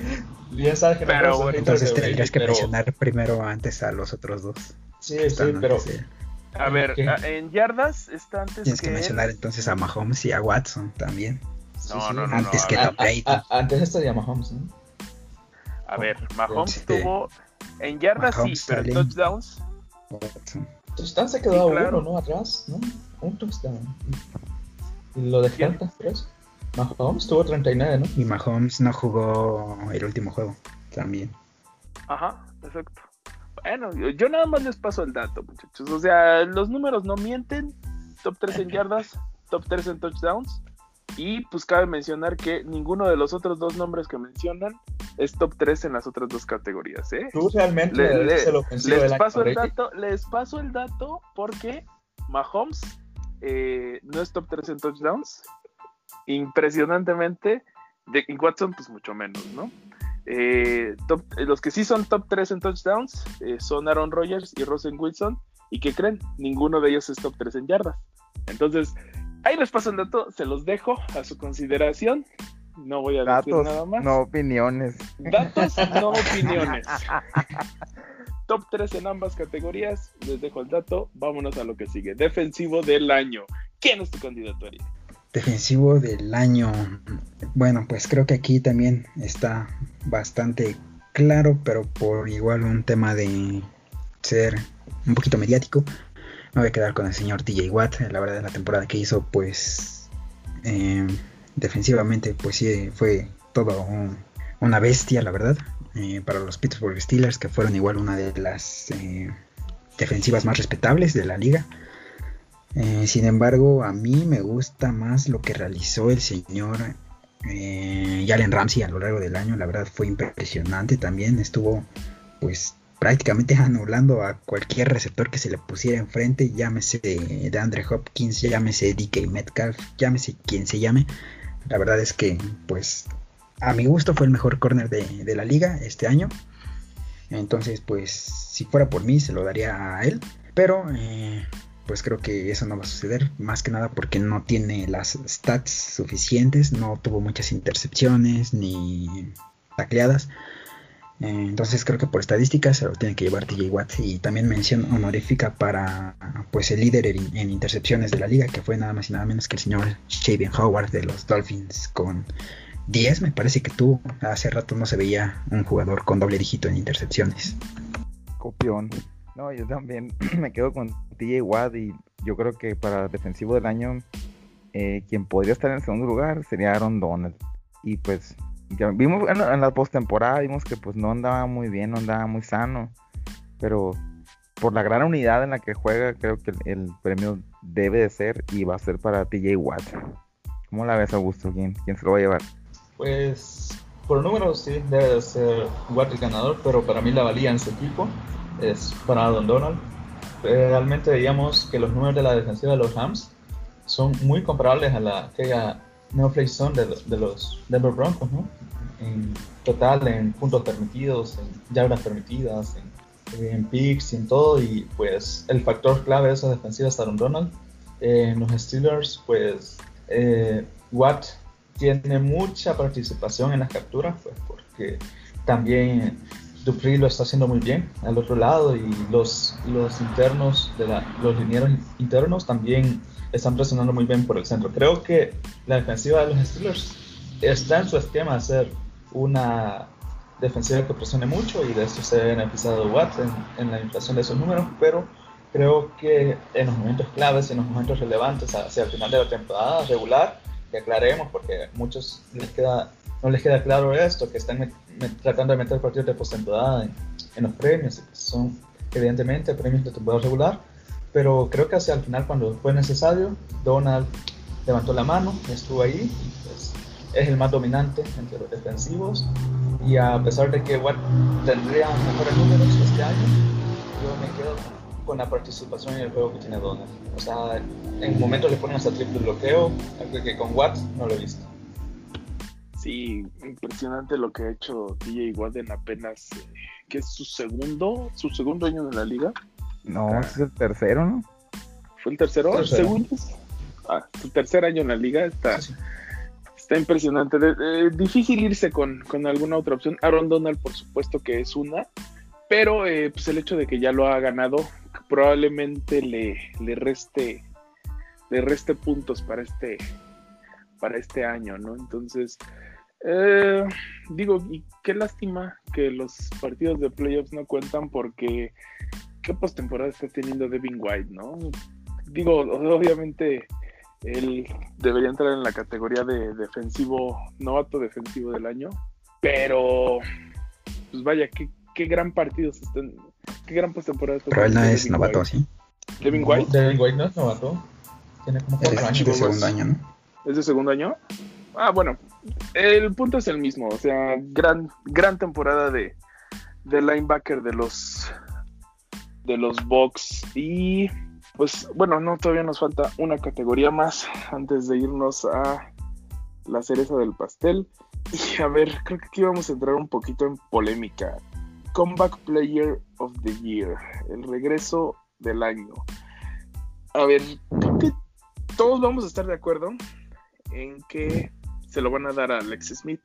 bien sabes que pero, bueno, entonces tendrías que mencionar primero antes a los otros dos. Sí, sí, pero... A ver, en yardas está antes Tienes que, mencionar entonces a Mahomes y a Watson también. No, no, no, Antes que Tom Brady. Antes estaría Mahomes, ¿no? A ver, Mahomes este, tuvo en yardas sí, pero en touchdowns. Touchdown se quedó sí, claro. uno, ¿no? Atrás, ¿no? Un touchdown. Lo de falta, ¿crees? Mahomes tuvo 39, ¿no? Y Mahomes no jugó el último juego también. Ajá, exacto. Bueno, yo, nada más les paso el dato, muchachos. O sea, los números no mienten. Top 3 en yardas, top 3 en touchdowns. Y pues cabe mencionar que ninguno de los otros dos nombres que mencionan es top 3 en las otras dos categorías. ¿eh? Tú realmente les, paso el dato, les paso el dato porque Mahomes eh, no es top 3 en touchdowns. Impresionantemente. De, y Watson, pues mucho menos, ¿no? Eh, los que sí son top 3 en touchdowns eh, son Aaron Rodgers y Rosen Wilson. ¿Y que creen? Ninguno de ellos es top 3 en yardas. Entonces, ahí les paso el dato, se los dejo a su consideración. No voy a decir nada más. No opiniones. Datos, no opiniones. top 3 en ambas categorías. Les dejo el dato. Vámonos a lo que sigue. Defensivo del año. ¿Quién es tu candidato, Ari? Defensivo del año. Bueno, pues creo que aquí también está bastante claro, pero por igual un tema de ser un poquito mediático. Me voy a quedar con el señor TJ Watt. La verdad, la temporada que hizo, pues eh, defensivamente, pues sí, fue todo un- una bestia, la verdad. Eh, para los Pittsburgh Steelers, que fueron igual una de las eh, defensivas más respetables de la liga. Eh, sin embargo, a mí me gusta más lo que realizó el señor Jalen Ramsey a lo largo del año. La verdad fue impresionante también. Estuvo pues prácticamente anulando a cualquier receptor que se le pusiera enfrente. Llámese de Andre Hopkins, llámese DK Metcalf, llámese quien se llame. La verdad es que pues a mi gusto fue el mejor corner de, de la liga este año. Entonces pues si fuera por mí se lo daría a él. Pero eh, pues creo que eso no va a suceder, más que nada porque no tiene las stats suficientes, no tuvo muchas intercepciones ni tacleadas. Eh, entonces creo que por estadísticas se lo tiene que llevar TJ Watt y también mención honorífica para pues el líder en, intercepciones de la liga, que fue nada más y nada menos que el señor Shaven Howard de los Dolphins con 10, me parece que tú hace rato no se veía un jugador con doble dígito en intercepciones. Copión. No, yo también me quedo con TJ Watt y yo creo que para defensivo del año, eh, quien podría estar en segundo lugar sería Aaron Donald. Y pues, ya vimos en, en la postemporada, vimos que pues no andaba muy bien, no andaba muy sano. Pero por la gran unidad en la que juega, creo que el, el premio debe de ser y va a ser para TJ Watt. ¿Cómo la ves, Augusto? ¿Quién, quién se lo va a llevar? Pues por números sí, debe de ser Watt el ganador, pero para mí la valía en su equipo es para Aaron Donald. Realmente veíamos que los números de la defensiva de los Rams son muy comparables a la aquella no play zone de, los Denver Broncos, ¿no? En total, en puntos permitidos, en yardas permitidas, en, en picks en todo, y pues el factor clave de esas defensivas es Aaron Donald. Eh, en los Steelers, pues eh, Watt tiene mucha participación en las capturas, pues porque también Dupree lo está haciendo muy bien al otro lado y los, los internos, de la, los linieros internos también están presionando muy bien por el centro. Creo que la defensiva de los Steelers está en su esquema hacer una defensiva que presione mucho y de eso se ha beneficiado Watt en, en la inflación de esos números, pero creo que en los momentos claves, en los momentos relevantes hacia el final de la temporada regular, que aclaremos porque muchos les queda, no les queda claro esto, que están tratando de meter partidos de postemporada en, los premios, son evidentemente premios de temporada regular, pero creo que hacia el final cuando fue necesario, Donald levantó la mano, estuvo ahí, pues, es el más dominante entre los defensivos y a pesar de que Watt tendría mejores números este año, yo me quedo con la participación en el juego que tiene Donald. O sea, en momentos le ponen hasta triple bloqueo, algo que con Watt no lo he visto. Sí, impresionante lo que ha hecho DJ Watt en apenas, eh, que es su segundo, su segundo año en la liga. No, ah. es el tercero, ¿no? ¿Fue el tercero? tercero. ¿Segundo? Ah, su tercer año en la liga está, sí. está impresionante. De, de, difícil irse con, con, alguna otra opción. Aaron Donald, por supuesto que es una, pero eh, pues el hecho de que ya lo ha ganado probablemente le, le reste le reste puntos para este para este año, ¿no? Entonces, eh, digo, y qué lástima que los partidos de playoffs no cuentan porque qué postemporada está teniendo Devin White, ¿no? Digo, obviamente él debería entrar en la categoría de defensivo, novato defensivo del año, pero pues vaya, qué, qué gran partido se están, qué gran postemporada Pero él no es Devin novato, White. ¿sí? Devin White. Devin White no es novato. Tiene como cuatro es años. de segundo año, ¿no? ¿Es de segundo año? Ah, bueno, el punto es el mismo, o sea, gran, gran temporada de, de linebacker de los de los Bucks y pues bueno, no todavía nos falta una categoría más antes de irnos a la cereza del pastel. Y a ver, creo que aquí vamos a entrar un poquito en polémica. Comeback Player of the Year, el regreso del año. A ver, creo que todos vamos a estar de acuerdo en que se lo van a dar a Alex Smith.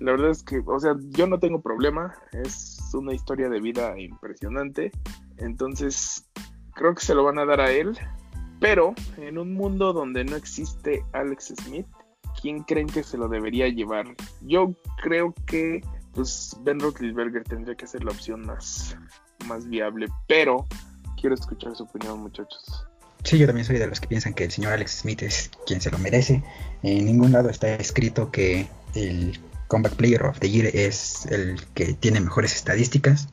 La verdad es que, o sea, yo no tengo problema. Es una historia de vida impresionante. Entonces, creo que se lo van a dar a él. Pero en un mundo donde no existe Alex Smith, ¿quién creen que se lo debería llevar? Yo creo que pues Ben Roethlisberger tendría que ser la opción más, más viable, pero quiero escuchar su opinión, muchachos. Sí, yo también soy de los que piensan que el señor Alex Smith es quien se lo merece. En ningún lado está escrito que el Comeback Player of the Year es el que tiene mejores estadísticas.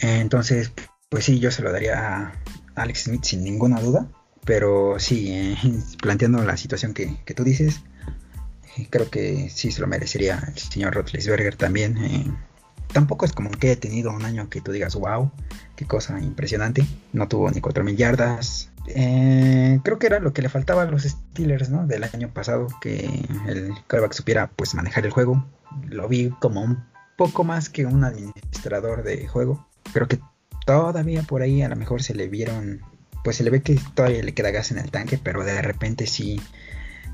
Entonces, pues sí, yo se lo daría a Alex Smith sin ninguna duda. Pero sí, eh, planteando la situación que, tú dices, creo que sí se lo merecería el señor Rotlisberger también. Eh, tampoco es como que haya tenido un año que tú digas, wow, qué cosa impresionante. No tuvo ni 4.000 yardas. creo que era lo que le faltaba a los Steelers, ¿no? Del año pasado, que el quarterback supiera pues manejar el juego. Lo vi como un poco más que un administrador de juego. Creo que todavía por ahí a lo mejor se le vieron pues se le ve que todavía le queda gas en el tanque, pero de repente sí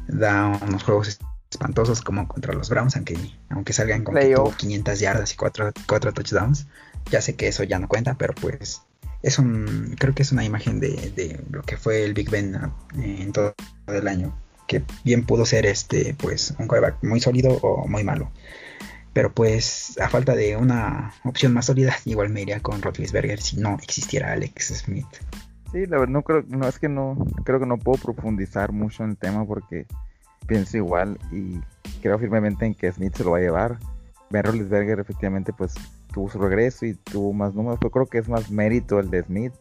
da unos juegos espantosos como contra los Browns, aunque, aunque salgan con que 500 yardas y 4, touchdowns. Ya sé que eso ya no cuenta, pero pues es un, creo que es una imagen de, lo que fue el Big Ben eh, en todo el año, que bien pudo ser este, pues un quarterback muy sólido o muy malo. Pero pues a falta de una opción más sólida, igual me iría con Roethlisberger si no existiera Alex Smith. Sí, la verdad, no creo, no es que no, creo que no puedo profundizar mucho en el tema porque pienso igual y creo firmemente en que Smith se lo va a llevar. Ben Roethlisberger efectivamente pues tuvo su regreso y tuvo más números, pero creo que es más mérito el de Smith.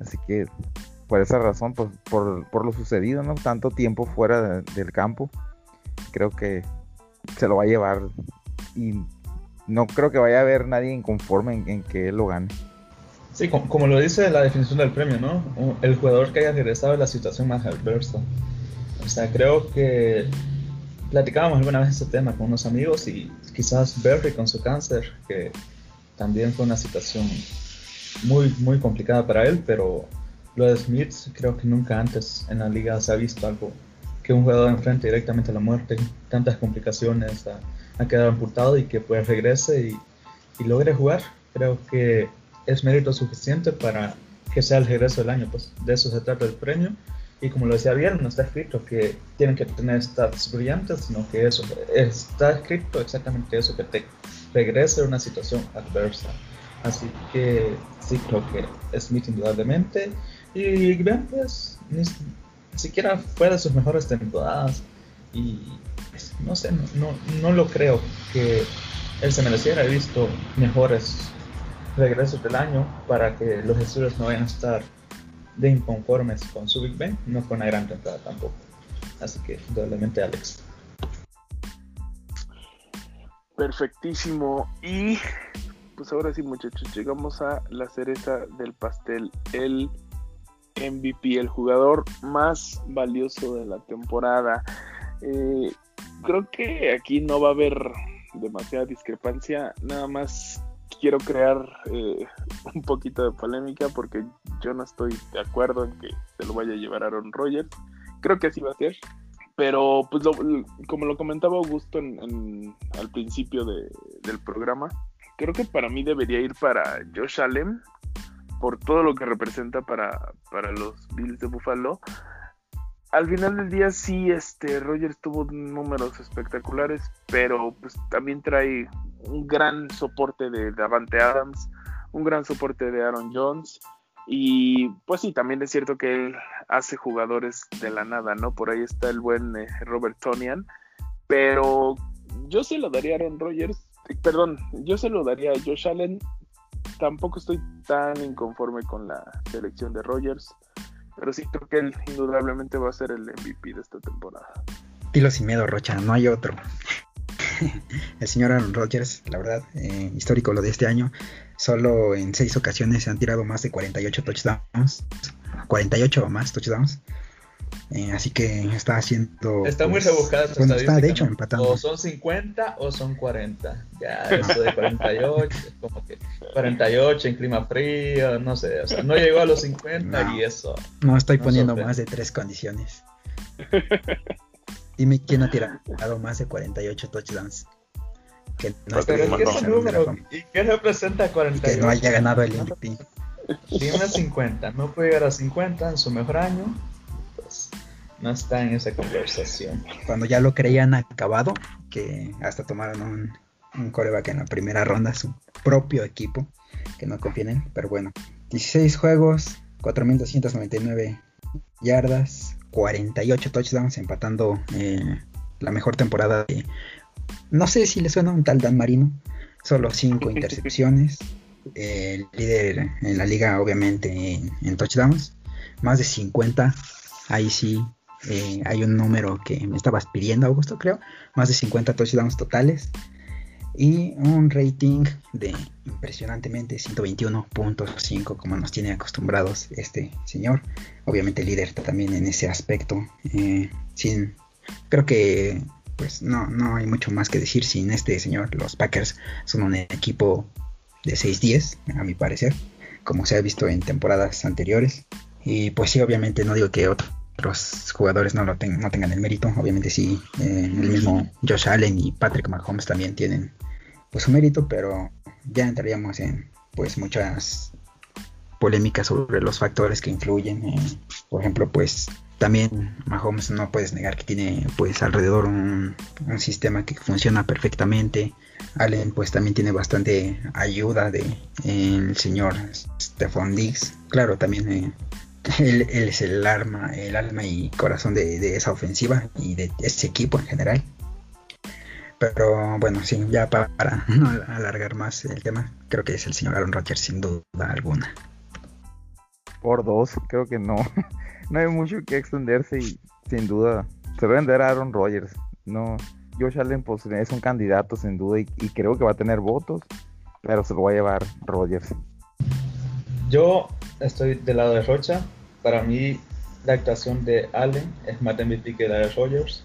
Así que por esa razón, pues, por, por lo sucedido, ¿no? Tanto tiempo fuera del campo, creo que se lo va a llevar y no creo que vaya a haber nadie inconforme en, en que él lo gane. Sí, como, lo dice la definición del premio, ¿no? El jugador que haya regresado a la situación más adversa. O sea, creo que platicábamos alguna vez ese tema con unos amigos y quizás Berry con su cáncer, que también fue una situación muy, muy complicada para él, pero lo de Smith creo que nunca antes en la liga se ha visto algo que un jugador enfrente directamente a la muerte, tantas complicaciones, ha, quedado amputado y que pues regrese y, y logre jugar. Creo que es mérito suficiente para que sea el regreso del año. Pues de eso se trata el premio. Y como lo decía bien, no está escrito que tienen que tener stats brillantes, sino que eso está escrito exactamente eso, que te regrese a una situación adversa. Así que sí creo que Smith indudablemente. Y bien, pues ni siquiera fue de sus mejores temporadas. Y pues, no sé, no, no, lo creo que él se mereciera. Visto mejores regreso del año para que los estudios no vayan a estar de inconformes con su Big Ben, no con una gran temporada tampoco. Así que, doblemente Alex. Perfectísimo. Y pues ahora sí, muchachos, llegamos a la cereza del pastel. El MVP, el jugador más valioso de la temporada. Eh, creo que aquí no va a haber demasiada discrepancia. Nada más quiero crear eh, un poquito de polémica porque yo no estoy de acuerdo en que se lo vaya a llevar Aaron Rodgers. Creo que así va a ser. Pero, pues, como lo comentaba Augusto en, al principio del programa, creo que para mí debería ir para Josh Allen por todo lo que representa para, para los Bills de Buffalo al final del día sí, este, Rogers tuvo números espectaculares, pero pues también trae un gran soporte de Davante Adams, un gran soporte de Aaron Jones, y pues sí, también es cierto que él hace jugadores de la nada, ¿no? Por ahí está el buen eh, Robert Tonian, pero yo se lo daría a Aaron Rodgers, eh, perdón, yo se lo daría a Josh Allen, tampoco estoy tan inconforme con la selección de Rogers pero sí creo que él indudablemente va a ser el MVP de esta temporada. Dilo sin miedo, Rocha, no hay otro. el señor Aaron Rodgers, la verdad, eh, histórico lo de este año, solo en seis ocasiones se han tirado más de 48 touchdowns, 48 o más touchdowns. Eh, así que está haciendo. Está muy pues, rebuscada bueno, está de hecho empatando. O son 50 o son 40. Ya, eso de 48, como que 48 en clima frío, no sé. O sea, no llegó a los 50 y eso. No estoy poniendo más de tres condiciones. Dime quién ha tirado más de 48 touchdowns. que no Pero esté es que ese número. ¿y qué representa Y 48? que no haya ganado el MVP. Tiene 50, no puede llegar a 50 en su mejor año, pues no está en esa conversación. Cuando ya lo creían acabado, que hasta tomaron un, un coreback en la primera ronda, su propio equipo, que no confían en pero bueno. 16 juegos, 4.299 yardas, 48 touchdowns, empatando eh, la mejor temporada de... No sé si le suena un tal Dan Marino, solo 5 intercepciones, el líder en la liga obviamente en, en touchdowns, más de 50, ahí sí eh, hay un número que me estabas pidiendo, Augusto, creo. Más de 50 touchdowns totales. Y un rating de impresionantemente 121.5, como nos tiene acostumbrados este señor. Obviamente líder también en ese aspecto. Eh, sin, creo que pues no, no hay mucho más que decir sin este señor. Los Packers son un equipo de 6-10, a mi parecer, como se ha visto en temporadas anteriores. Y pues sí, obviamente no digo que otro otros jugadores no lo ten- no tengan el mérito. Obviamente sí, eh, el mismo Josh Allen y Patrick Mahomes también tienen pues su mérito, pero ya entraríamos en pues muchas polémicas sobre los factores que influyen. eh, por ejemplo, pues también Mahomes no puedes negar que tiene pues alrededor un, sistema que funciona perfectamente. Allen pues también tiene bastante ayuda de el señor Stephon Diggs. Claro, también eh, él, él es el arma, el alma y corazón de, de esa ofensiva y de ese equipo en general. Pero bueno, sí, ya pa- para, no alargar más el tema, creo que es el señor Aaron Rodgers sin duda alguna. Por dos, creo que no. No hay mucho que extenderse y sin duda se va a vender a Aaron Rodgers. No, Josh Allen pues, es un candidato sin duda y, y creo que va a tener votos, pero se lo va a llevar Rodgers. Yo estoy del lado de Rocha. Para mí, la actuación de Allen es más MVP que la de Rogers.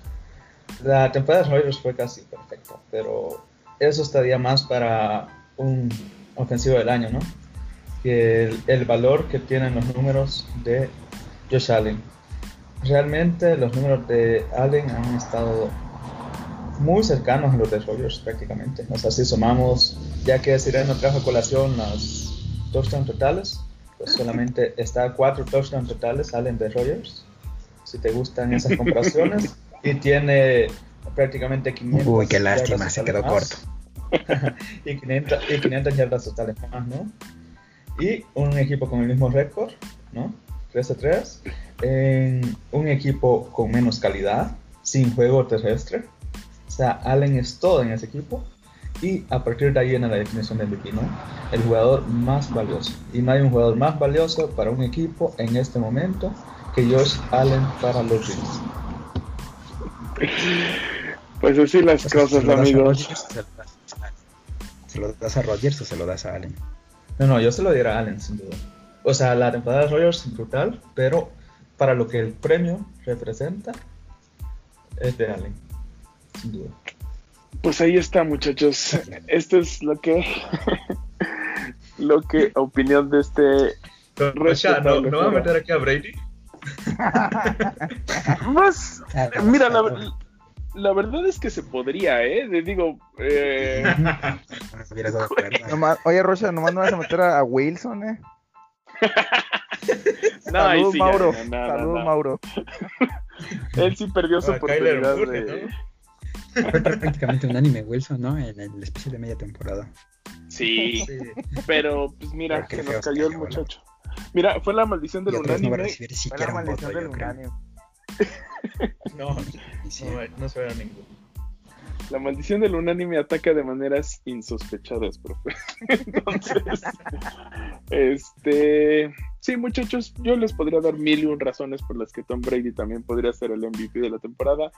La temporada de Rogers fue casi perfecta, pero eso estaría más para un ofensivo del año, ¿no? Que el, el valor que tienen los números de Josh Allen. Realmente los números de Allen han estado muy cercanos a los de Rogers prácticamente. O sea, si sumamos, ya que Sireno trajo a colación las touchdowns totales, pues solamente está a cuatro touchdowns totales Allen de Rogers. Si te gustan esas comparaciones. y tiene prácticamente 500 Uy, qué lástima, se quedó totales corto. más. y, 500, y 500 yardas totales más, ¿no? Y un equipo con el mismo récord, ¿no? 13-3. En un equipo con menos calidad, sin juego terrestre. O sea, Allen es todo en ese equipo. Y a partir de ahí viene la definición de MVP, ¿no? El jugador más valioso. Y no hay un jugador más valioso para un equipo en este momento que Josh Allen para los Bills. Pues así las O sea, cosas, ¿se lo das a amigos. Se lo das a- ¿Se lo das a Rodgers o se lo das a Allen? No, no, yo se lo diera a Allen, sin duda. O sea, la temporada de Rogers brutal, pero para lo que el premio representa, es de Allen, sin duda. Pues ahí está, muchachos. Esto es lo que. lo que opinión de este. Rocha, ¿no, ¿no va a meter aquí a Brady? Pues, Ah, mira, la, la verdad es que se podría, ¿eh? Le digo. Eh. Nomás- oye, Rocha, nomás no vas a meter a, a Wilson, ¿eh? no, Saludos, sí, Mauro. no, Saludos, no. Mauro. Él sí perdió su oportunidad de. ¿No? Fue prácticamente un anime Wilson, ¿no? En el especial de media temporada. Sí, Sí. pero pues mira, Pero que nos cayó el ¿no? muchacho. Mira, fue la maldición del no va a unánime. recibir Fue la voto, maldición del unánime. No, no, no se verá ninguno. La maldición del unánime ataca de maneras insospechadas, profe. Entonces, este, sí, muchachos, yo les podría dar mil y un razones por las que Tom Brady también podría ser el MVP de la temporada.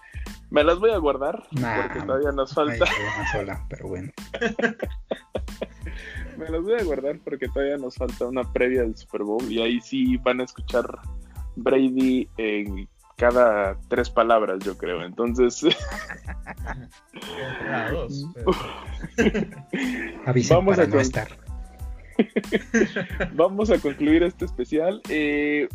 Me las voy a guardar Nah, porque todavía nos falta. una sola, pero bueno. Me las voy a guardar porque todavía nos falta una previa del Super Bowl y ahí sí van a escuchar Brady en cada tres palabras, yo creo. Entonces, dos, Avisen Vamos para a no con- estar. vamos a concluir este especial. Eh,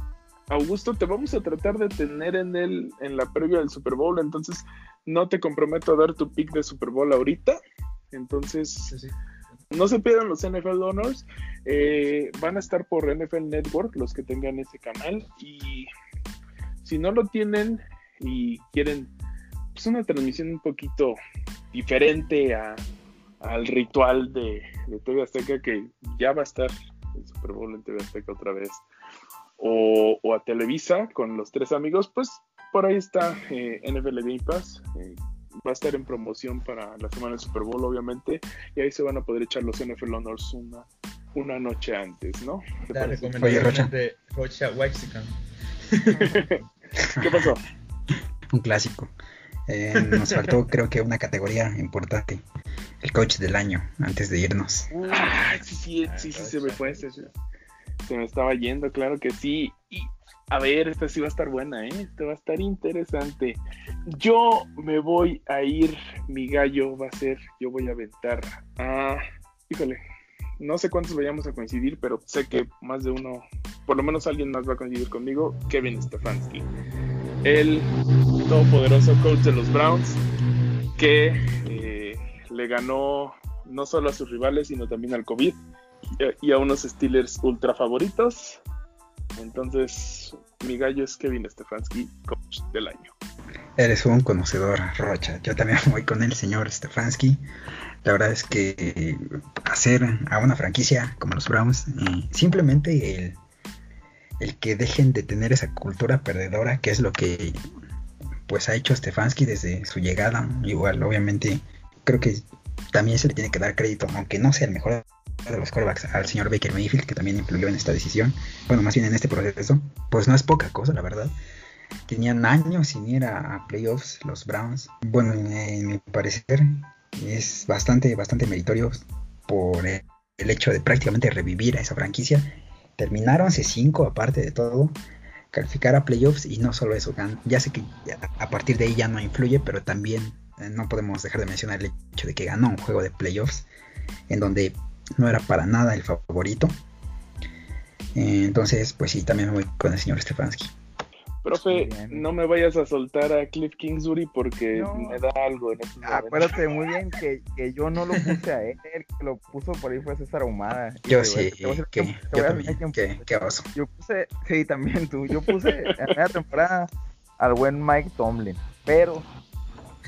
Augusto, te vamos a tratar de tener en el en la previa del Super Bowl, entonces no te comprometo a dar tu pick de Super Bowl ahorita. Entonces, Sí, sí. no se pierdan los NFL Honors. eh, van a estar por NFL Network los que tengan ese canal. Y si no lo tienen y quieren pues, una transmisión un poquito diferente a- al ritual de, de TV Azteca, que ya va a estar el Super Bowl en TV Azteca otra vez, o, o a Televisa con los tres amigos, pues por ahí está eh, NFL Game Pass. eh, va a estar en promoción para la semana del Super Bowl, obviamente, y ahí se van a poder echar los NFL Honors una, una noche antes, ¿no? ¿Qué La recomendación de Rocha Waxican. ¿Qué pasó? Un clásico. Eh, nos faltó, creo que, una categoría importante. El coach del año, antes de irnos. Sí, sí, sí, sí, se me fue. Se, se me estaba yendo, claro que sí. Y a ver, esta sí va a estar buena, ¿eh? Esta va a estar interesante. Yo me voy a ir, mi gallo va a ser, yo voy a aventar a. Híjole, no sé cuántos vayamos a coincidir, pero sé que más de uno, por lo menos alguien más va a coincidir conmigo, Kevin Stefanski. El todopoderoso coach de los Browns, que eh, le ganó no solo a sus rivales, sino también al COVID y- y a unos Steelers ultra favoritos. Entonces, mi gallo es Kevin Stefanski, coach del año. Eres un conocedor, Rocha. Yo también voy con el señor Stefanski. La verdad es que eh, hacer a una franquicia como los Browns, eh, simplemente el, el que dejen de tener esa cultura perdedora, que es lo que pues ha hecho Stefanski desde su llegada. Igual, obviamente, creo que también se le tiene que dar crédito, aunque no sea el mejor de los quarterbacks, al señor Baker Mayfield, que también influyó en esta decisión. Bueno, más bien en este proceso. Pues no es poca cosa, la verdad. Tenían años sin ir a, playoffs los Browns. Bueno, en, en mi parecer es bastante, bastante meritorio por el, el hecho de prácticamente revivir a esa franquicia. Terminaron C5 aparte de todo, calificar a playoffs y no solo eso, ya sé que a partir de ahí ya no influye, pero también eh, no podemos dejar de mencionar el hecho de que ganó un juego de playoffs en donde no era para nada el favorito. Eh, entonces, pues sí, también me voy con el señor Stefanski. Profe, no me vayas a soltar a Cliff Kingsbury porque No. me da algo en momentos. Acuérdate muy bien que, que yo no lo puse a él, el que lo puso por ahí fue César Ahumada. Yo sí, que oso. Yo puse, sí, también tú, yo puse en la primera temporada al buen Mike Tomlin, pero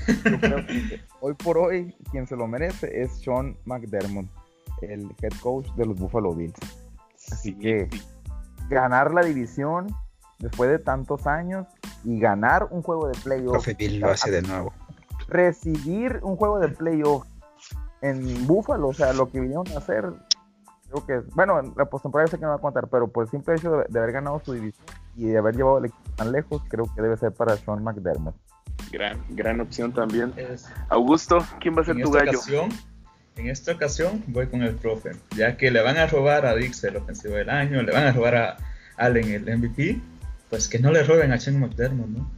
yo creo que hoy por hoy quien se lo merece es Sean McDermott, el head coach de los Buffalo Bills. Así Sí, que sí. ganar la división después de tantos años y ganar un juego de playoff, Profe Bill lo hace de nuevo. recibir un juego de playoff en Buffalo, o sea, lo que vinieron a hacer, creo que, bueno, en la postemporada sé que no va a contar, pero por el simple hecho de, de haber ganado su división y de haber llevado el equipo tan lejos, creo que debe ser para Sean McDermott. Gran, gran opción también. Es- Augusto, ¿quién va a ser tu gallo? ocasión, en esta ocasión voy con el profe, ya que le van a robar a Dix el ofensivo del año, le van a robar a Allen el MVP, pues que no le roben a Sean McDermott, ¿no?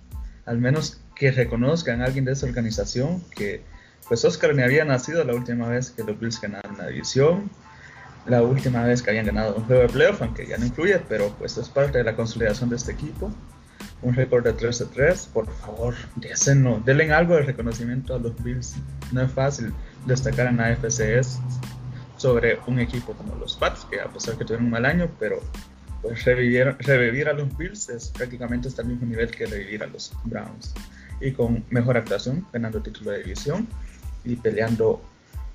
Al menos que reconozcan a alguien de esa organización que pues Oscar ni había nacido la última vez que los Bills ganaron la división, la última vez que habían ganado un juego de playoff, aunque ya no influye, pero pues es parte de la consolidación de este equipo. Un récord de 3 a 3, por favor, désenlo, denle algo de reconocimiento a los Bills. No es fácil destacar en la FCS sobre un equipo como los Pats, que a pesar que tuvieron un mal año, pero pues revivieron, revivir a los Bills es prácticamente hasta el mismo nivel que revivir a los Browns. Y con mejor actuación, ganando título de división y peleando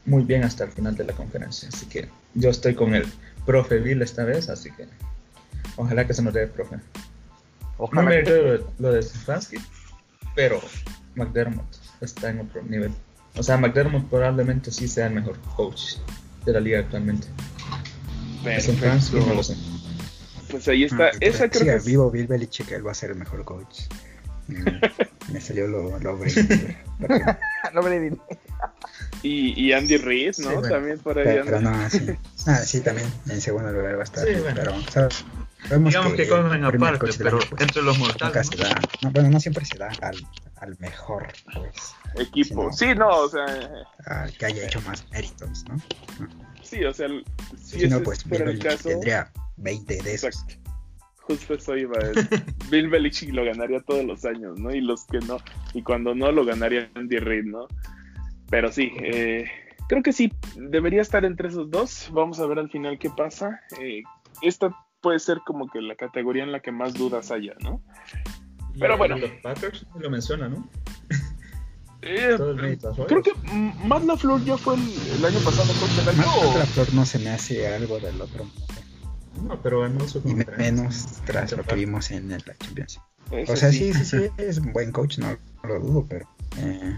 muy bien hasta el final de la conferencia. Así que yo estoy con el profe Bill esta vez, así que ojalá que se nos dé profe. No me que- creo lo de Stefanski, pero McDermott está en otro nivel. O sea, McDermott probablemente sí sea el mejor coach de la liga actualmente. Stefanski no lo sé. Pues ahí está. Ah, Esa creo siga que es- vivo Bill Belichick, él va a ser el mejor coach. Mm, me salió lo, lo Brady, No, Brady. Y, y Andy Reid, ¿no? Sí, bueno. También por ahí pero, no, sí. Ah, sí, también en segundo lugar va a estar. Sí, bueno. Pero ¿sabes? Digamos que el corren aparte, pero año, pues, entre los nunca mortales. se da. No, bueno, no siempre se da al, al mejor, pues, Equipo. Sí, Sí, no, o sea, al que haya hecho más méritos, ¿no? sí, o sea, si, Si no, ese pues fuera Bill el caso, tendría 20 de esos. Exacto. Justo eso iba. Bill Belichick lo ganaría todos los años, ¿no? Y los que no, y cuando no, lo ganaría Andy Reid, ¿no? Pero sí, eh, creo que sí, debería estar entre esos dos. Vamos a ver al final qué pasa. Eh, esta puede ser como que la categoría en la que más dudas haya, ¿no? Y Pero bueno. Los Packers lo menciona, ¿no? Eh, creo que Matt LaFleur ya fue el, el año pasado coach del año. Más o- la flor no se me hace algo del otro. No, pero su Y menos tras lo que vimos en la Champions. Eso O sea, sí, sí, sí, es un buen coach, no, no lo dudo, pero eh,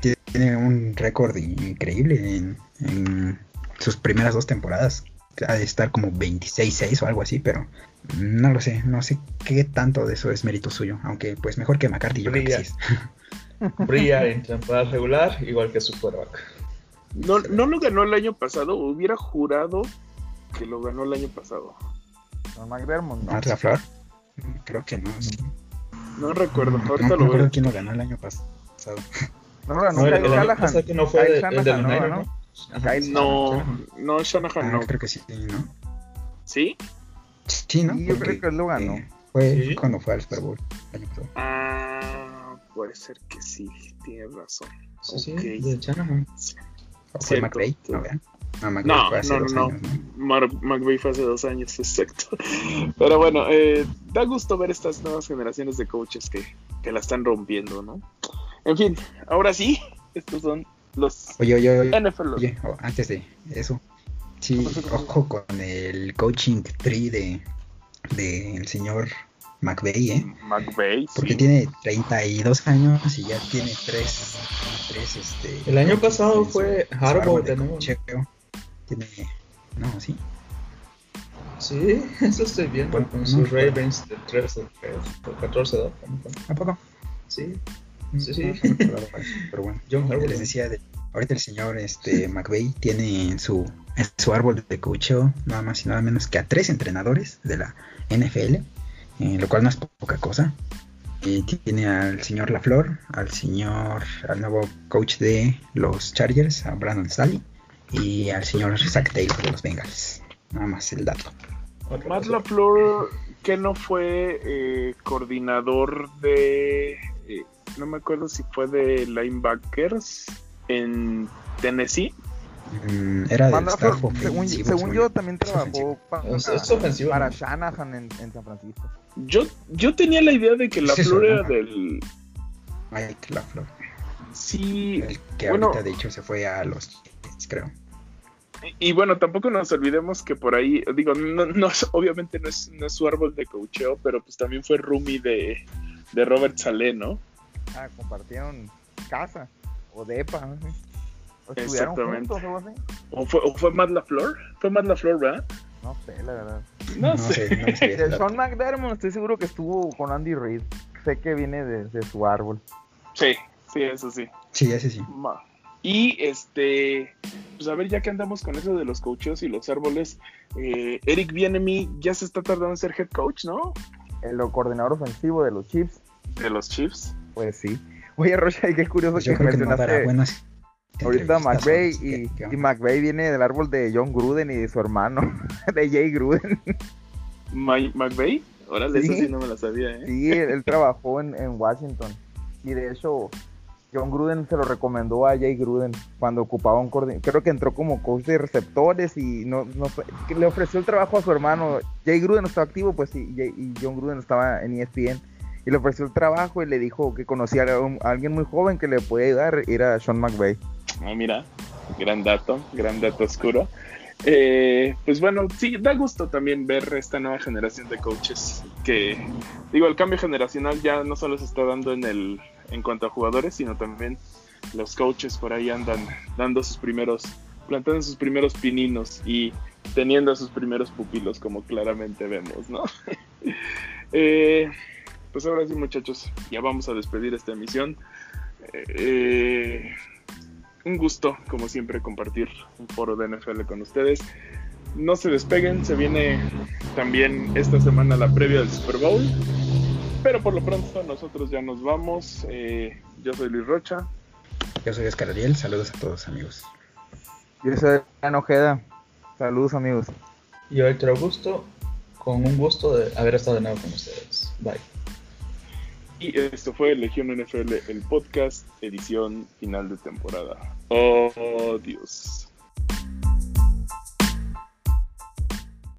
tiene un récord increíble en, en sus primeras dos temporadas. Ha de estar como 26-6 o algo así, pero no lo sé, no sé qué tanto de eso es mérito suyo, aunque pues mejor que McCarthy, yo creo que sí es. Brilla en temporada regular, igual que su quarterback. No, no lo ganó el año pasado, hubiera jurado que lo ganó el año pasado. Con McDermott, no. Matt LaFleur, creo que no. sí. No recuerdo, No, ahorita no lo me acuerdo veo. quién lo ganó el año pasado. No lo ganó No, el, Kyle el que no fue el Shanahan, del no. ¿no? Ajá. Kyle No, Shanahan. no, Shanahan Ah, no. creo que sí, ¿no? ¿Sí? Sí, ¿no? Sí, yo creo que él lo ganó. eh, fue Sí. cuando fue al Super Bowl el año pasado. Ah, puede ser que sí, tienes razón. Sí, sí, Ok. de Shanahan. ¿O fue. McVay? No, ¿verdad? No, McVay No, fue hace no, dos no, años, McVay fue hace dos años, exacto. Pero bueno, eh, da gusto ver estas nuevas generaciones de coaches que, que la están rompiendo, ¿no? En fin, ahora sí, estos son los Oye, oye, oye, NFL. oye, oh, antes de eso, sí, ojo con el coaching tree de del señor McVay, ¿eh? McVay, Porque sí. tiene 32 años y ya tiene tres, tres este... El año pasado fue Harbaugh de nuevo. Tiene... No, sí. Sí, eso estoy viendo Bueno, con no. sus Ravens de 13, 3, o 14, 2. ¿cómo fue? ¿A poco? Sí, No, Sí, sí. no Pero bueno. John les decía, de, ahorita el señor este, McVeigh tiene en su, en su árbol de coacheo nada más y nada menos que a tres entrenadores de la NFL, eh, lo cual no es poca cosa. Eh, tiene al señor LaFleur, al señor, al nuevo coach de los Chargers, a Brandon Staley, y al señor Zach Taylor de los Bengals. Nada más el dato. Matt. LaFleur, que no fue eh, coordinador de. eh, no me acuerdo si fue de linebackers en Tennessee. Mm, era Manda staff Flor, según, según según yo, también trabajó para, Es- es ofensivo, para ¿no? Shanahan en, en San Francisco. Yo, yo tenía la idea de que Es eso, LaFleur era del. Mike LaFleur. Sí, El que Bueno. ahorita de hecho se fue a los creo. Y bueno, tampoco nos olvidemos que por ahí, digo, no, no es- obviamente no es, no es su árbol de coacheo, pero pues también fue roomie de, de Robert Saleh, ¿no? Ah, compartieron casa o depa. no sé. O Exactamente. juntos o así. ¿O fue, o fue Matt LaFleur? Fue Matt LaFleur, ¿verdad? No sé, la verdad. No, No sé. dato. Sean McDermott estoy seguro que estuvo con Andy Reid. Sé que viene de, de su árbol. Sí, sí, eso sí. Sí, ese sí. Ma. Y este, pues a ver, ya que andamos con eso de los coaches y los árboles, eh, Eric Bienemy ya se está tardando en ser head coach, ¿no? El coordinador ofensivo de los Chiefs. De los Chiefs. Pues sí. Oye, Rocha, qué curioso Pues yo que creo que no mencionaste buenas. ahorita ¿no? y, ¿Qué- qué y? McVay viene del árbol de John Gruden y de su hermano, de Jay Gruden. McVeigh. Órale, Sí. eso sí no me la sabía, ¿eh? Sí, él, él trabajó en, en Washington. Y de hecho, John Gruden se lo recomendó a Jay Gruden cuando ocupaba un coordinador. Creo que entró como coach de receptores y no, no le ofreció el trabajo a su hermano. Jay Gruden estaba activo, pues Jay- y John Gruden estaba en ESPN. Y le ofreció el trabajo y le dijo que conocía a, un- alguien muy joven que le podía ayudar. Era Sean McVay. Ah, mira, gran dato, gran dato oscuro. Eh, pues bueno, sí, da gusto también ver esta nueva generación de coaches que, digo, el cambio generacional ya no solo se está dando en el en cuanto a jugadores, sino también los coaches por ahí andan dando sus primeros, plantando sus primeros pininos y teniendo a sus primeros pupilos, como claramente vemos, ¿no? Eh, pues ahora sí, muchachos, ya vamos a despedir esta emisión. Eh, un gusto, como siempre, compartir un foro de NFL con ustedes. No se despeguen, se viene también esta semana la previa del Super Bowl. Pero por lo pronto nosotros ya nos vamos. Eh, yo soy Luis Rocha. Yo soy Oscar Ariel, saludos a todos amigos. Yo soy Dan Ojeda. Saludos, amigos. Y yo, Héctor Augusto, con un gusto de haber estado de nuevo con ustedes. Bye. Y esto fue Legión NFL, el podcast. edición final de temporada. Oh, Dios.